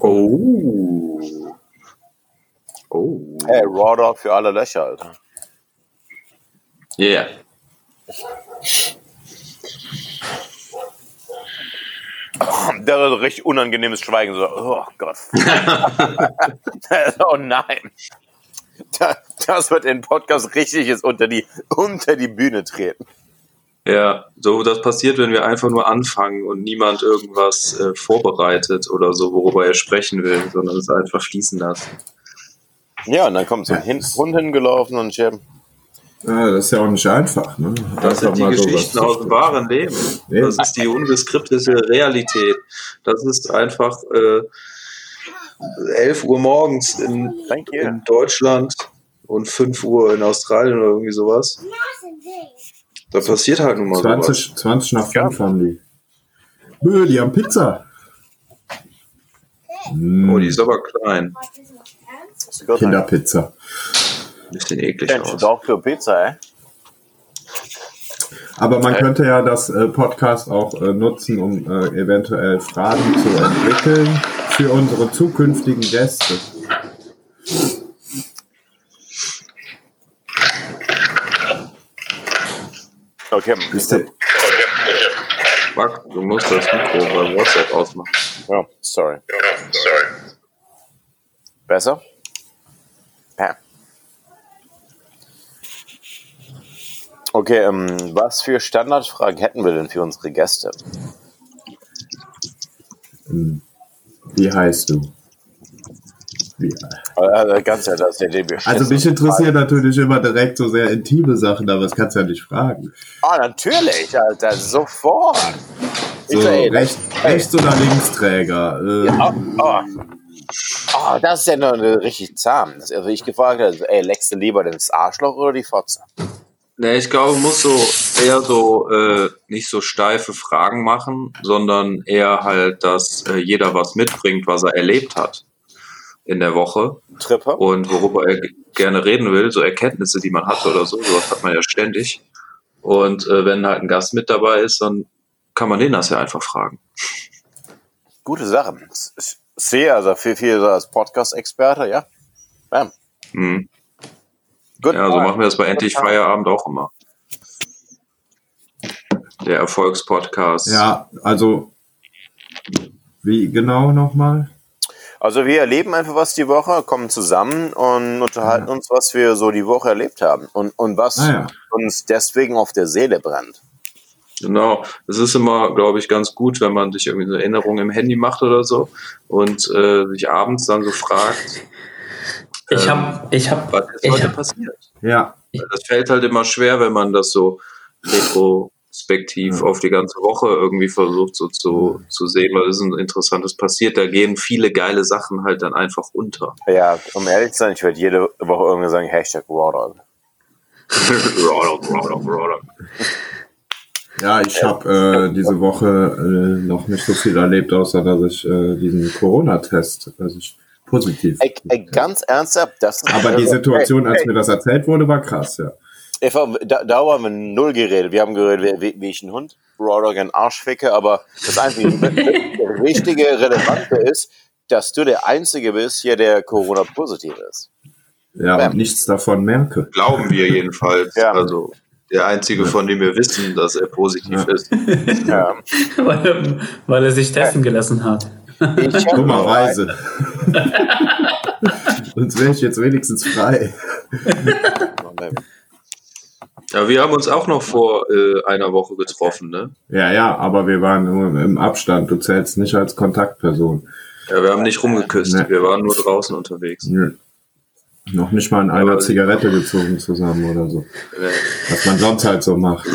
Oh. Oh. Hey, Raw Dog für alle Löcher, Alter. Yeah. Der hat ein richtig unangenehmes Schweigen. So, oh Gott. [laughs] oh nein. Da- Das wird in Podcast richtig jetzt unter die, unter die Bühne treten. Ja, so das passiert, wenn wir einfach nur anfangen und niemand irgendwas äh, vorbereitet oder so, worüber er sprechen will, sondern es einfach fließen lassen. Ja, und dann kommt so ein Hund hingelaufen und Jim. Ja, das ist ja auch nicht einfach. Ne? Das sind die Geschichten aus dem wahren Leben. Ja. Das ist die ungeskriptete Realität. Das ist einfach äh, 11 Uhr morgens in, in Deutschland und 5 Uhr in Australien oder irgendwie sowas. Da passiert halt nun mal sowas. 20, 20 nach 5 haben die. Bö, die haben Pizza. Oh, die ist aber klein. Kinderpizza. Bisschen eklig Mensch, aus. doch für Pizza, ey. Aber man könnte ja das äh, Podcast auch äh, nutzen, um äh, eventuell Fragen zu entwickeln für unsere zukünftigen Gäste. Okay, Wisst ihr, Fuck, du musst das Mikro bei WhatsApp ausmachen. ja, sorry. Besser? Okay, ähm, was für Standardfragen hätten wir denn für unsere Gäste? wie heißt du? Wie, Also, ganz ehrlich, das ist also mich interessieren natürlich immer direkt so sehr intime Sachen, aber das kannst du ja nicht fragen. Ah, natürlich, Alter, sofort. So ey, recht, rechts oder Linksträger. Äh, Oh, oh. oh, das ist ja noch eine richtig zahm. Das, also ich gefragt habe, ey, leckst du lieber das Arschloch oder die Fotze? Ne, ich glaube, muss so eher so äh, nicht so steife Fragen machen, sondern eher halt, dass äh, jeder was mitbringt, was er erlebt hat in der Woche Tripper? und worüber er gerne reden will, so Erkenntnisse, die man hatte oder so, sowas hat man ja ständig. Und äh, wenn halt ein Gast mit dabei ist, dann kann man den das ja einfach fragen. Gute Sache. Ich sehe also viel, viel so als Podcast-Experte, ja. Bam. Mhm. Gut. Ja, so machen wir das bei Endlich Feierabend auch immer. Der Erfolgspodcast. ja, also wie genau nochmal? Also wir erleben einfach was die Woche, kommen zusammen und unterhalten uns, was wir so die Woche erlebt haben und, und was Ah, ja. uns deswegen auf der Seele brennt. Genau. Es ist immer, glaube ich, ganz gut, wenn man sich irgendwie eine Erinnerung im Handy macht oder so und äh, sich abends dann so fragt, Ich Ähm, habe, ich habe, was ist ich heute hab, passiert. Ja, Das fällt halt immer schwer, wenn man das so retrospektiv auf die ganze Woche irgendwie versucht so zu, zu sehen, was ist ein interessantes passiert. Da gehen viele geile Sachen halt dann einfach unter. Ja, um ehrlich zu sein, ich werde jede Woche irgendwie sagen, Hashtag Rawdog. [laughs] ja, ich habe äh, diese Woche äh, noch nicht so viel erlebt, außer dass ich äh, diesen Corona-Test, dass ich positiv. Ey, ey, ganz ernsthaft, das ist Aber die Situation, als mir das erzählt wurde, war krass, ja. ey, da, da haben wir null geredet. Wir haben geredet, wie, wie ich einen Hund, Rawdog einen Arsch ficke, aber das einzige das Wichtige, [laughs] Relevante ist, dass du der Einzige bist hier, der Corona-positiv ist. Ja, Bam. und nichts davon merke. Glauben wir jedenfalls. Ja. Also der einzige, von dem wir wissen, dass er positiv Ja. ist. Ja. [laughs] weil, er, weil er sich testen gelassen hat. Dummerweise. Sonst wäre ich jetzt wenigstens frei. Ja, wir haben uns auch noch vor äh, einer Woche getroffen, ne? Ja, ja, aber wir waren nur im Abstand. Du zählst nicht als Kontaktperson. Ja, wir haben nicht rumgeküsst, Ne. wir waren nur draußen unterwegs. Nö. Noch nicht mal in einer Aber- Zigarette gezogen zusammen oder so. Äh, Was man sonst halt so macht.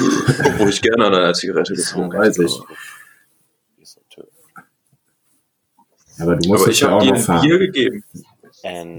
Obwohl ich gerne an einer Zigarette gezogen Weiß ich. Aber du musst Aber ich ja habe auch dir noch ein fahren. Bier gegeben.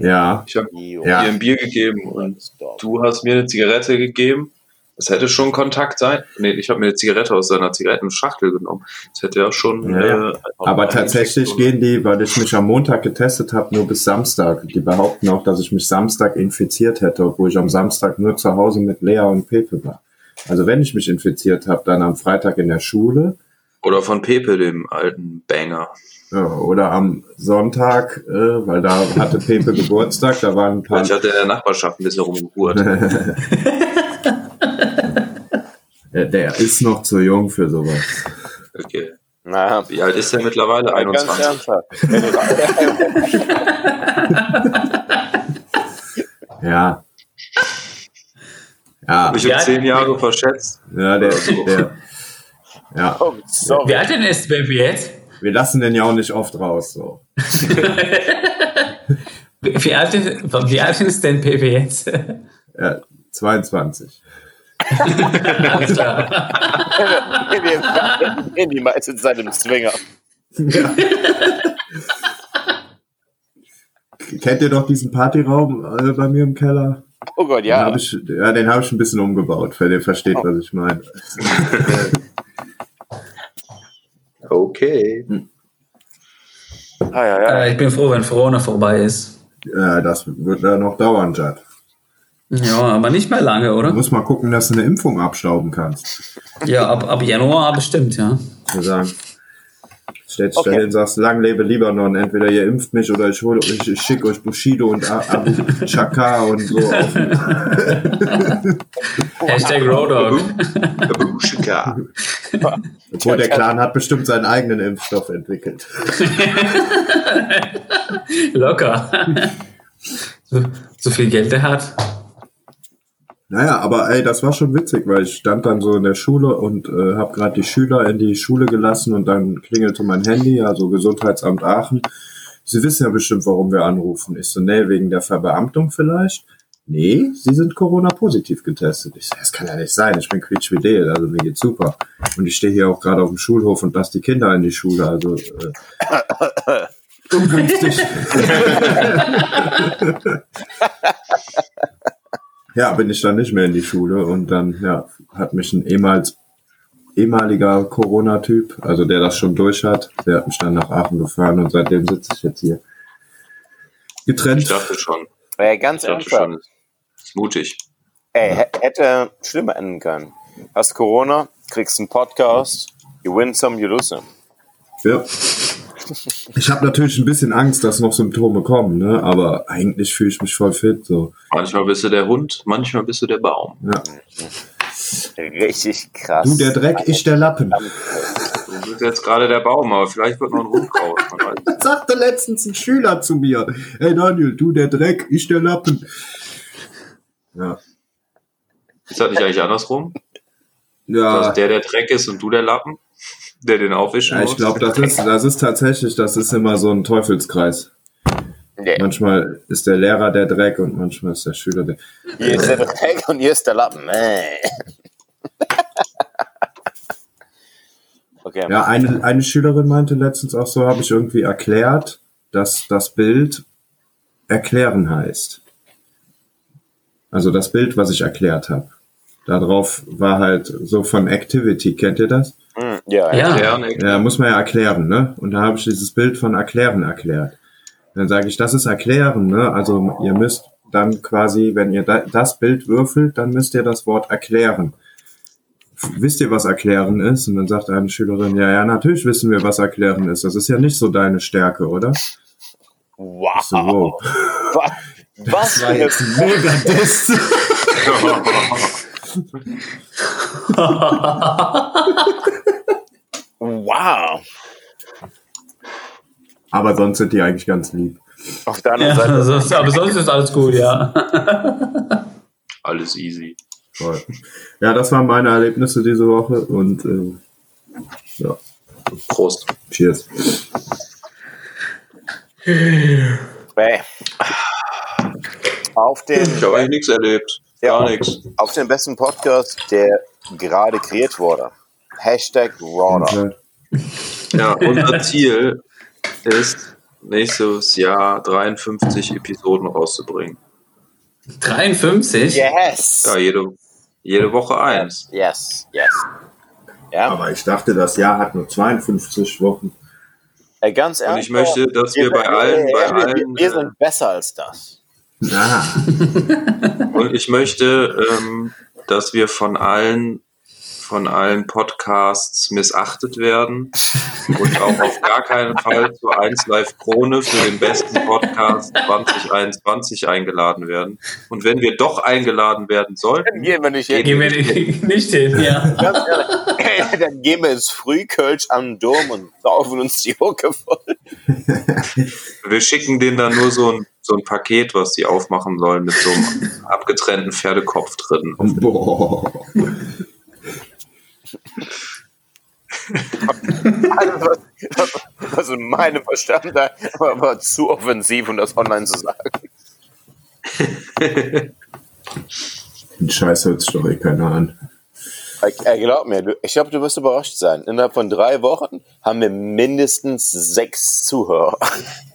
Ja, Ich habe Ja. dir ein Bier gegeben und du hast mir eine Zigarette gegeben. Das hätte schon Kontakt sein. Nee, ich habe mir eine Zigarette aus seiner Zigarettenschachtel genommen. Das hätte ja schon. Ja. Äh, aber tatsächlich gehen die, weil ich mich am Montag getestet habe, nur bis Samstag. Die behaupten auch, dass ich mich Samstag infiziert hätte, obwohl ich am Samstag nur zu Hause mit Lea und Pepe war. Also wenn ich mich infiziert habe, dann am Freitag in der Schule Oder von Pepe, dem alten Banger. Ja, oder am Sonntag, äh, weil da hatte Pepe [laughs] Geburtstag, da waren ein paar... Vielleicht hat er in der Nachbarschaft ein bisschen rumgehurt. [laughs] Der ist noch zu jung für sowas. Okay. Na, Wie alt ist er mittlerweile? ganz 21. ernsthaft. [laughs] Ja. Ja, Ich Ja. habe zehn Jahre verschätzt. ja, der, der, ja. Oh, sorry. Wie alt denn ist Baby jetzt? Wir lassen den ja auch nicht oft raus, so. [laughs] Wie alt, ist, wie alt ist denn Baby jetzt? Ja, 22. Alles klar. In die meiste Zeit im Zwinger. Kennt ihr doch diesen Partyraum äh, bei mir im Keller? Oh Gott, Den ja. hab ich, ja, den habe ich ein bisschen umgebaut, für den versteht, was ich meine. [laughs] Okay. Ah, ja, ja. Äh, ich bin froh, wenn Corona vorbei ist. Ja, das wird ja noch dauern, Jad. Ja, aber nicht mehr lange, Du oder? musst mal gucken, dass du eine Impfung abstauben kannst. Ja, ab, ab Januar bestimmt, ja. Wir sagen, stellst Okay. dahin, sagst, lang lebe Libanon, entweder ihr impft mich oder ich hole ich, ich schicke euch Bushido und Abu Chaka und so auf. [laughs] Hashtag Roadhog. Babuschika. Obwohl der Clan hat bestimmt seinen eigenen Impfstoff entwickelt. [laughs] Locker. So, so viel Geld er hat. Naja, aber ey, das war schon witzig, weil ich stand dann so in der Schule und äh, habe gerade die Schüler in die Schule gelassen und dann klingelte mein Handy, also Gesundheitsamt Aachen. Sie wissen ja bestimmt, warum wir anrufen. Ich so, nee, wegen der Verbeamtung vielleicht? Nee, Sie sind Corona-positiv getestet. Ich so, das kann ja nicht sein, ich bin quietschfidel, also mir geht's super. Und ich stehe hier auch gerade auf dem Schulhof und lasse die Kinder in die Schule, also äh, [laughs] ungünstig. [laughs] [laughs] Ja, bin ich dann nicht mehr in die Schule und dann ja, hat mich ein ehemals ehemaliger Corona-Typ, also der das schon durch hat, der hat mich dann nach Aachen gefahren und seitdem sitze ich jetzt hier. Ich Getrennt. dachte schon. Ey, ganz Ich dachte schon. Ist mutig. Ey, hä- hätte schlimmer enden können. Hast Corona, kriegst einen Podcast, you win some, you lose some. Ja. Ich habe natürlich ein bisschen Angst, dass noch Symptome kommen, ne? aber eigentlich fühle ich mich voll fit. So. Manchmal bist du der Hund, manchmal bist du der Baum. Ja. Richtig krass. Du der Dreck, ich der Lappen. Du bist jetzt gerade der Baum, aber vielleicht wird noch ein Hund raus. Nicht. [laughs] Sagte letztens ein Schüler zu mir. Hey Daniel, du der Dreck, ich der Lappen. Ja. Ist das nicht eigentlich andersrum? Ja. Dass der der Dreck ist und du der Lappen, der den aufwischen Ja, ich glaube, das ist, das ist tatsächlich, das ist immer so ein Teufelskreis. Nee. Manchmal ist der Lehrer der Dreck und manchmal ist der Schüler der. Hier ist der Dreck und hier ist der Lappen. Ey. Okay. Ja, eine, eine Schülerin meinte letztens auch so, habe ich irgendwie erklärt, dass das Bild erklären heißt. Also das Bild, was ich erklärt habe. Darauf war halt so von Activity, kennt ihr das? Ja, Ja. Erklären, Ja, muss man ja erklären, ne? Und da habe ich dieses Bild von erklären erklärt. Dann sage ich, das ist erklären, ne? Also ihr müsst dann quasi, wenn ihr da, das Bild würfelt, dann müsst ihr das Wort erklären. Wisst ihr, was erklären ist? Und dann sagt eine Schülerin, ja, ja, natürlich wissen wir, was erklären ist. Das ist ja nicht so deine Stärke, oder? Wow. So, wow. Was, was für eine Mega Diss. [laughs] [laughs] [laughs] Wow. Aber sonst sind die eigentlich ganz lieb. Auf der anderen Ja, Seite. sonst, aber sonst ist alles gut, ja. Alles easy. Voll. Ja, das waren meine Erlebnisse diese Woche und ähm, ja, Prost. cheers. Ey. Auf den, Ich habe eigentlich nichts erlebt. Ja. Gar nichts. auf den besten Podcast, der gerade kreiert wurde. Hashtag. Und, äh, Ja, unser Ziel ist, nächstes Jahr 53 Episoden rauszubringen. 53? Yes. Ja, jede, jede Woche eins. Yes. Yes. Ja, aber ich dachte, das Jahr hat nur 52 Wochen. äh, ganz Und ehrlich. ich möchte, dass wir bei allen, bei wir, allen, wir sind besser als das. Ah, und ich möchte, ähm, dass wir von allen, von allen Podcasts missachtet werden und auch auf gar keinen Fall zur 1 Live Krone für den besten Podcast 2021 eingeladen werden. Und wenn wir doch eingeladen werden sollten, Gehen wir nicht hin. Gehen wir nicht hin, [laughs] ja. Dann gehen wir ins Frühkölsch am Dom und saufen uns die Hucke voll. Wir schicken denen dann nur so ein, so ein Paket, was die aufmachen sollen, mit so einem abgetrennten Pferdekopf drin. boah. Alles, was, was, was in meinem Verstand war, war zu offensiv, um das online zu sagen. Den Scheiß hört sich doch eh keiner an. Ich, glaub mir, ich glaube, du wirst überrascht sein. Innerhalb von drei Wochen haben wir mindestens sechs Zuhörer.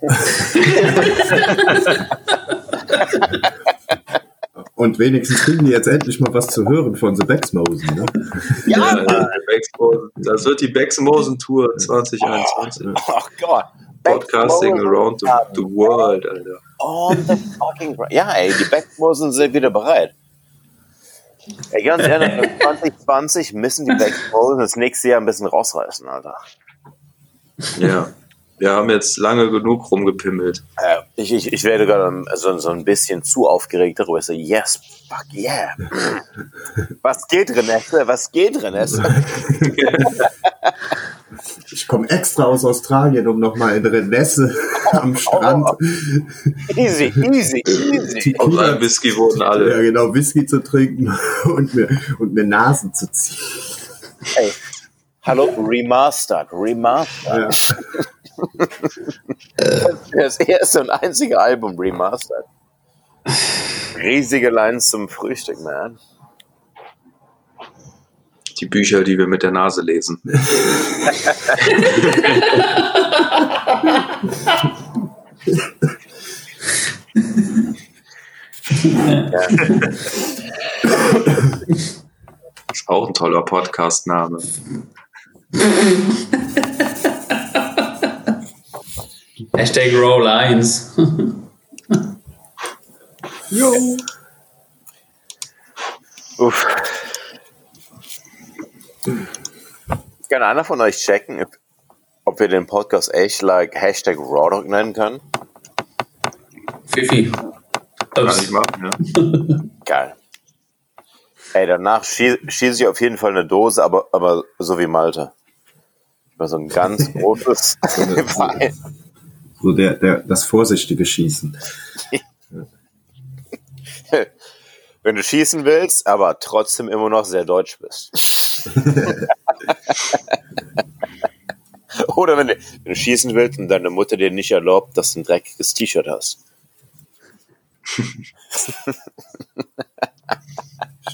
[laughs] [laughs] Und wenigstens kriegen die jetzt endlich mal was zu hören von The Bexmosen. Ne? Ja, Bexmosen- das wird die Bexmosen-Tour 2021. [laughs] Oh Gott. Podcasting around the, the world, Alter. On the fucking. Ja, ey, die Backmosen sind wieder bereit. Ey, ganz ehrlich, 2020 [laughs] müssen die Backmosen das nächste Jahr ein bisschen rausreißen, Alter. Ja. Wir haben jetzt lange genug rumgepimmelt. Äh, ich, ich, ich werde gerade so, so ein bisschen zu aufgeregt darüber. Ich so, yes, fuck yeah. [laughs] Was geht, Renesse? Was geht, Renesse? [laughs] Ich komme extra aus Australien, um nochmal in Renesse [laughs] am Strand Easy, easy, easy. Aus Tequila, einem Whisky wurden ja, alle. genau, Whisky zu trinken und mir, und mir Nasen zu ziehen. Ey, hallo, remastered, remastered. Ja. Das erste und einzige Album remastered. Riesige Lines zum Frühstück, man. Die Bücher, die wir mit der Nase lesen. Ist [laughs] auch ein toller Podcast-Name. [laughs] Hashtag Roll 1. Uff. Kann einer von euch checken, ob- wir den Podcast echt like Hashtag Rawdog nennen können? Fifi. Kann Ups. ich machen, ja. [laughs] Geil. Ey, danach schie schieße ich auf jeden Fall eine Dose, aber, aber so wie Malte. Über so ein ganz [laughs] großes Wein. [laughs] So der, der, das vorsichtige Schießen. [laughs] Wenn du schießen willst, aber trotzdem immer noch sehr deutsch bist. [laughs] Oder wenn du, wenn du schießen willst und deine Mutter dir nicht erlaubt, dass du ein dreckiges T-Shirt hast. [laughs]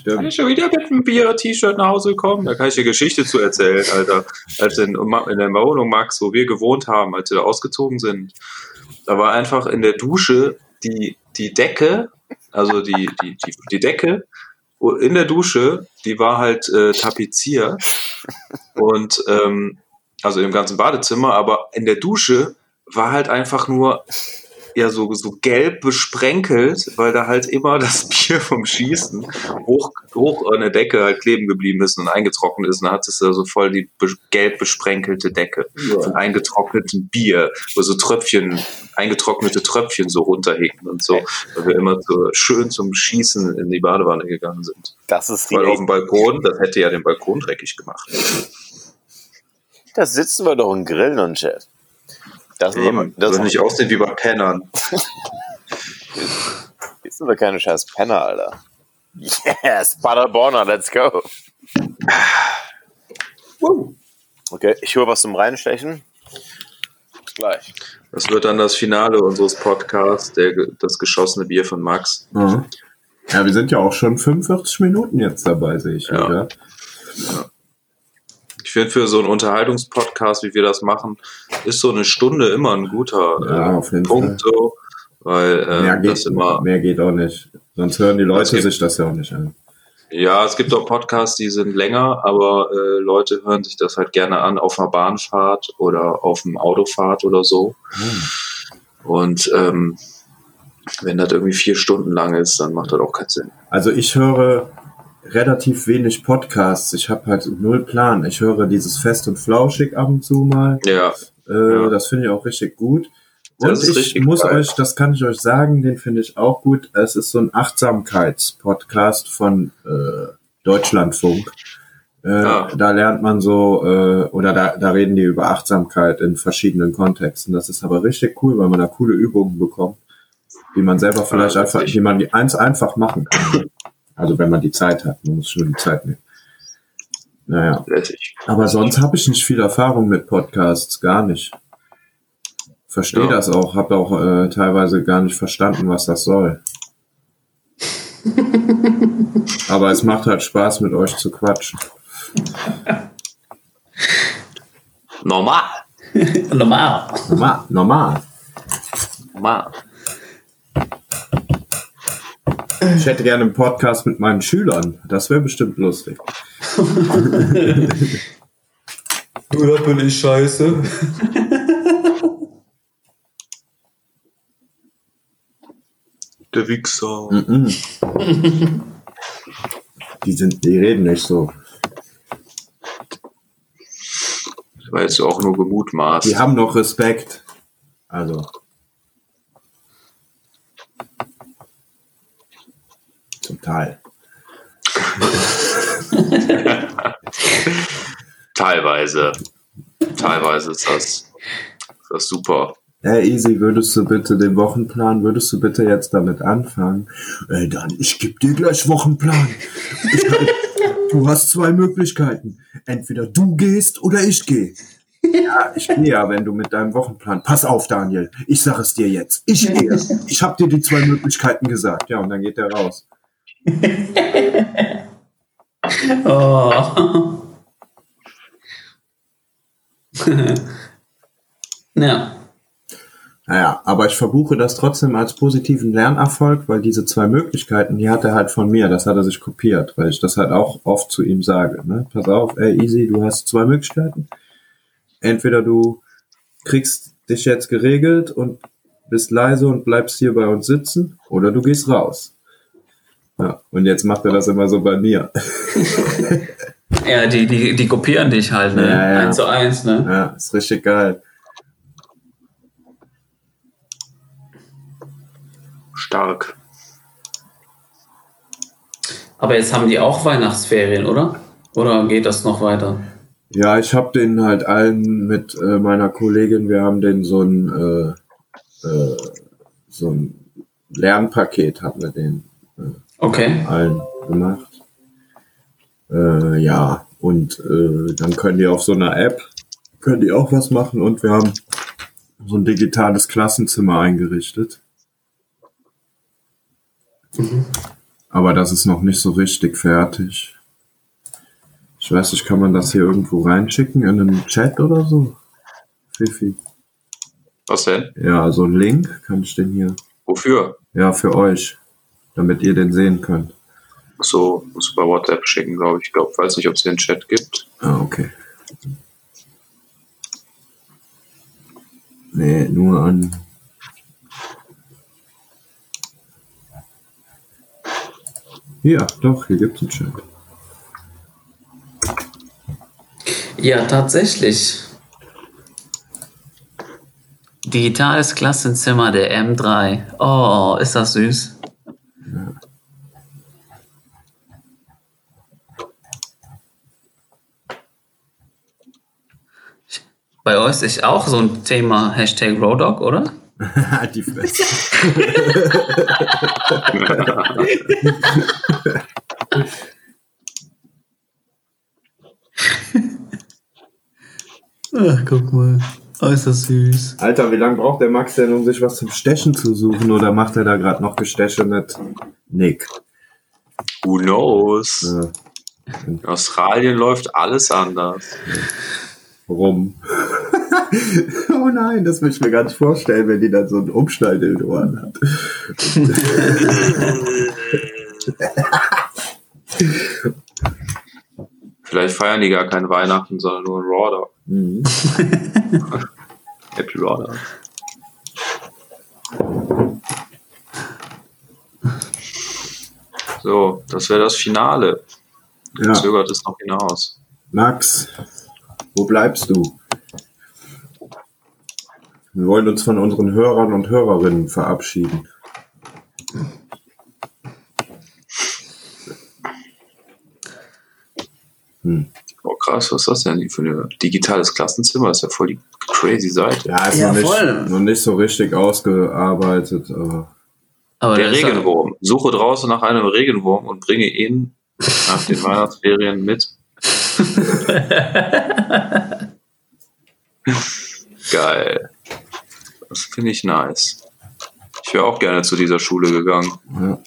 Kann Stimmt. ich schon wieder mit einem Bier-T-Shirt nach Hause kommen? Da kann ich dir Geschichte zu erzählen, Alter. Als in, in der Wohnung, Max, wo wir gewohnt haben, als wir da ausgezogen sind, da war einfach in der Dusche die, die Decke, also die, die, die, die Decke in der Dusche, die war halt äh, tapeziert. Und ähm, also im ganzen Badezimmer, aber in der Dusche war halt einfach nur ja so, so gelb besprenkelt, weil da halt immer das [laughs] Bier vom Schießen hoch, hoch an der Decke halt kleben geblieben ist und eingetrocknet ist. Und dann hat es da so voll die be gelb besprenkelte Decke von eingetrocknetem Bier, wo so Tröpfchen, eingetrocknete Tröpfchen so runterhinken und so, weil wir immer so schön zum Schießen in die Badewanne gegangen sind. Das ist die Weil auf dem Balkon, das hätte ja den Balkon dreckig gemacht. Da sitzen wir doch und grillen und Chat. Das, ist Eben, aber- das nicht aussehen wie bei Pennern. [laughs] ist aber keine scheiß Penner, Alter. Yes, Paderborner, let's go. Okay, ich hole was zum Reinstechen. Bis gleich. Das wird dann das Finale unseres Podcasts, der, das geschossene Bier von Max. Mhm. Ja, wir sind ja auch schon 45 Minuten jetzt dabei, sehe ich Ja. wieder. Ich finde, für so einen Unterhaltungspodcast, wie wir das machen, ist so eine Stunde immer ein guter Ja, äh, Punkt, so, weil Mehr äh, geht, das immer. mehr geht auch nicht. Sonst hören die Leute gibt- sich das ja auch nicht an. Ja, es gibt auch Podcasts, die sind länger, aber äh, Leute hören sich das halt gerne an auf einer Bahnfahrt oder auf einem Autofahrt oder so. Und ähm, wenn das irgendwie vier Stunden lang ist, dann macht das auch keinen Sinn. Also ich höre relativ wenig Podcasts. Ich habe halt null Plan. Ich höre dieses Fest und Flauschig ab und zu mal. Ja, Äh, Ja. Das finde ich auch richtig gut. Und ich muss geil. euch, das kann ich euch sagen, den finde ich auch gut. Es ist so ein Achtsamkeitspodcast von äh, Deutschlandfunk. Äh, Ja. Da lernt man so, äh, oder da, da reden die über Achtsamkeit in verschiedenen Kontexten. Das ist aber richtig cool, weil man da coole Übungen bekommt, die man selber vielleicht einfach, die man eins einfach machen kann. Also wenn man die Zeit hat, man muss schon die Zeit nehmen. Naja. Aber sonst habe ich nicht viel Erfahrung mit Podcasts, gar nicht. Verstehe Ja. das auch, habe auch äh, teilweise gar nicht verstanden, was das soll. [laughs] Aber es macht halt Spaß, mit euch zu quatschen. Normal. Normal. Normal. Normal. Normal. Ich hätte gerne einen Podcast mit meinen Schülern. Das wäre bestimmt lustig. [laughs] Oder bin ich scheiße? [laughs] Der Wichser. Mhm. Die sind, die reden nicht so. Das war jetzt auch nur gemutmaßt. Die haben noch Respekt. Also. Zum Teil. [laughs] Teilweise. Teilweise ist das, ist das super. Hey Easy, würdest du bitte den Wochenplan, würdest du bitte jetzt damit anfangen? Ey, dann, ich gebe dir gleich Wochenplan. Ich, du hast zwei Möglichkeiten. Entweder du gehst oder ich gehe. Ja, ich gehe ja, wenn du mit deinem Wochenplan. Pass auf, Daniel. Ich sag es dir jetzt. Ich gehe. Ich habe dir die zwei Möglichkeiten gesagt. Ja, und dann geht er raus. [laughs] Oh. [laughs] ja. Naja, aber ich verbuche das trotzdem als positiven Lernerfolg, weil diese zwei Möglichkeiten, die hat er halt von mir, das hat er sich kopiert, weil ich das halt auch oft zu ihm sage. Ne? Pass auf, ey Easy, du hast zwei Möglichkeiten. Entweder du kriegst dich jetzt geregelt und bist leise und bleibst hier bei uns sitzen, oder du gehst raus. Ja, und jetzt macht er das immer so bei mir. [laughs] Ja, die, die, die kopieren dich halt, ne? Ja, ja. Eins zu eins, ne? Ja, ist richtig geil. Stark. Aber jetzt haben die auch Weihnachtsferien, oder? Oder geht das noch weiter? Ja, ich habe den halt allen mit äh, meiner Kollegin, wir haben den so ein äh, äh, so ein Lernpaket haben wir den Okay. allen gemacht. Äh, ja, und äh, dann können die auf so einer App, können die auch was machen und wir haben so ein digitales Klassenzimmer eingerichtet. Aber das ist noch nicht so richtig fertig. Ich weiß nicht, kann man das hier irgendwo reinschicken in einen Chat oder so? Fifi. Was denn? Ja, so ein Link kann ich den hier. Wofür? Ja, für euch damit ihr den sehen könnt. So, muss über WhatsApp schicken, glaube ich. Ich glaub, weiß nicht, ob es den Chat gibt. Ah, okay. Nee, nur an. Ja, doch, hier gibt es einen Chat. Ja, tatsächlich. Digitales Klassenzimmer der M3. Oh, ist das süß. Bei euch ist auch so ein Thema Hashtag Roadog, oder? [laughs] Halt die Fresse. Ach, guck mal. Ist das süß. Alter, wie lange braucht der Max denn, um sich was zum Stechen zu suchen? Oder macht er da gerade noch Gesteche mit Nick? Who knows? Ja, In Australien läuft alles anders. Rum. [laughs] oh nein, das will ich mir gar nicht vorstellen, wenn die dann so einen Umschneid in den Ohren hat. [laughs] Vielleicht feiern die gar kein Weihnachten, sondern nur ein Raw. Mhm. [laughs] Happy Raw. So, das wäre das Finale. Ja, Zögert es noch hinaus. Max, wo bleibst du? Wir wollen uns von unseren Hörern und Hörerinnen verabschieden. Hm. Oh krass, was ist das denn für ein digitales Klassenzimmer? Das ist ja voll die crazy Seite. Ja, ist Ja, noch, voll. nicht, noch nicht so richtig ausgearbeitet, aber Aber Der ist- Regenwurm. Suche draußen nach einem Regenwurm und bringe ihn nach den [laughs] Weihnachtsferien mit. [laughs] Geil. Das finde ich nice. Ich wäre auch gerne zu dieser Schule gegangen. ja.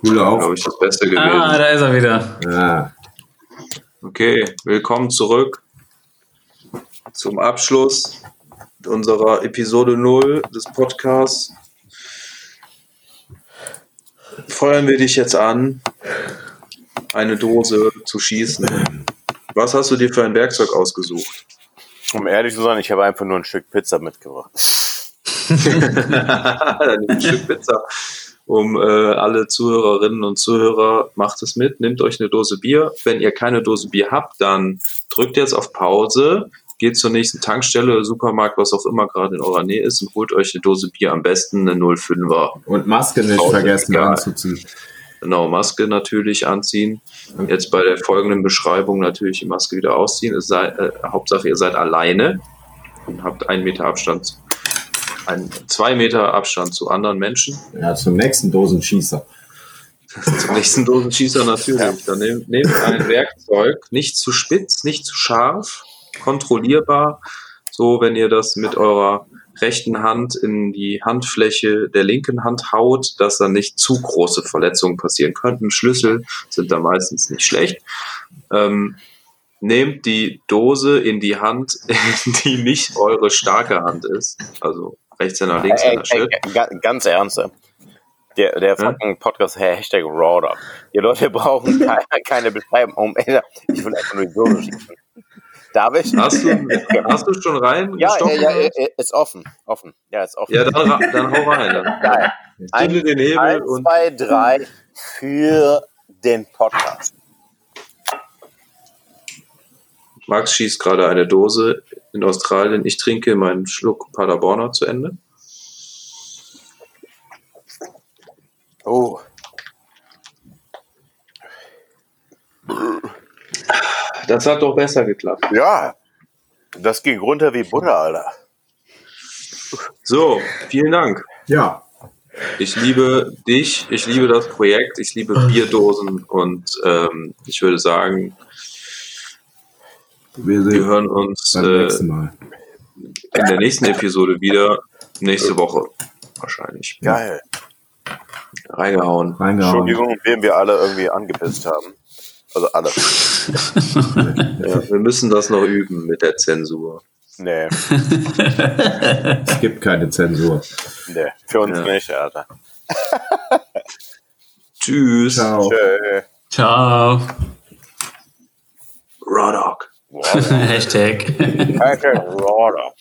coole Glaube Auf. ich, das Beste gewesen. Ah, da ist er wieder. Ja. Okay, willkommen zurück zum Abschluss unserer Episode 0 des Podcasts. Feuern wir dich jetzt an, eine Dose zu schießen. Was hast du dir für ein Werkzeug ausgesucht? Um ehrlich zu sein, ich habe einfach nur ein Stück Pizza mitgebracht. ein Stück Pizza. Um äh, alle Zuhörerinnen und Zuhörer, macht es mit, nehmt euch eine Dose Bier. Wenn ihr keine Dose Bier habt, dann drückt jetzt auf Pause, geht zur nächsten Tankstelle, Supermarkt, was auch immer gerade in eurer Nähe ist und holt euch eine Dose Bier, am besten eine 05er. Und Maske nicht Oh, vergessen egal. anzuziehen. Genau, Maske natürlich anziehen. Jetzt bei der folgenden Beschreibung natürlich die Maske wieder ausziehen. Es sei, äh, Hauptsache, ihr seid alleine und habt einen Meter Abstand, ein, zwei Meter Abstand zu anderen Menschen. Ja, zum nächsten Dosenschießer. Zum nächsten Dosenschießer natürlich. Dann nehmt, nehmt ein Werkzeug, nicht zu spitz, nicht zu scharf, kontrollierbar. So, wenn ihr das mit eurer rechten Hand in die Handfläche der linken Hand haut, dass dann nicht zu große Verletzungen passieren könnten. Schlüssel sind da meistens nicht schlecht. Ähm, nehmt die Dose in die Hand, [laughs] die nicht eure starke Hand ist. Also Rechtshänder, Ey, Linkshänder, ey, ga- ganz ernst. ey. Der, der fucking Podcast Hashtag Rawdog. Die Leute brauchen [laughs] keine, keine Beschreibung. Ey, ich will einfach nur die Dose schießen. Darf ich? Hast du, [laughs] hast du schon rein? Ja, ja, ja, ja, ist offen. Offen. Ja, ist offen. Ja, dann, dann hau rein. Dann. [laughs] Geil. Zünde den Hebel Eins, und zwei, drei für den Podcast. Max schießt gerade eine Dose in Australien. Ich trinke meinen Schluck Paderborner zu Ende. Oh. Das hat doch besser geklappt. Ja. Das ging runter wie Butter, Alter. So, vielen Dank. Ja, Ich liebe dich, ich liebe das Projekt, ich liebe Bierdosen und ähm, ich würde sagen, wir wir sehen hören uns beim äh, nächsten Mal. in der nächsten Episode wieder. Nächste Woche wahrscheinlich. Geil. Reingehauen. Reingehauen. Entschuldigung, wem wir alle irgendwie angepisst haben. Also alle. [laughs] Ja, wir müssen das noch üben mit der Zensur. Nee, Es gibt keine Zensur. nee. Für uns Ja. nicht, Alter. Tschüss. Ciao. Tschö. Ciao. Roddock. Wow. [laughs] Hashtag. Hashtag Rawdog.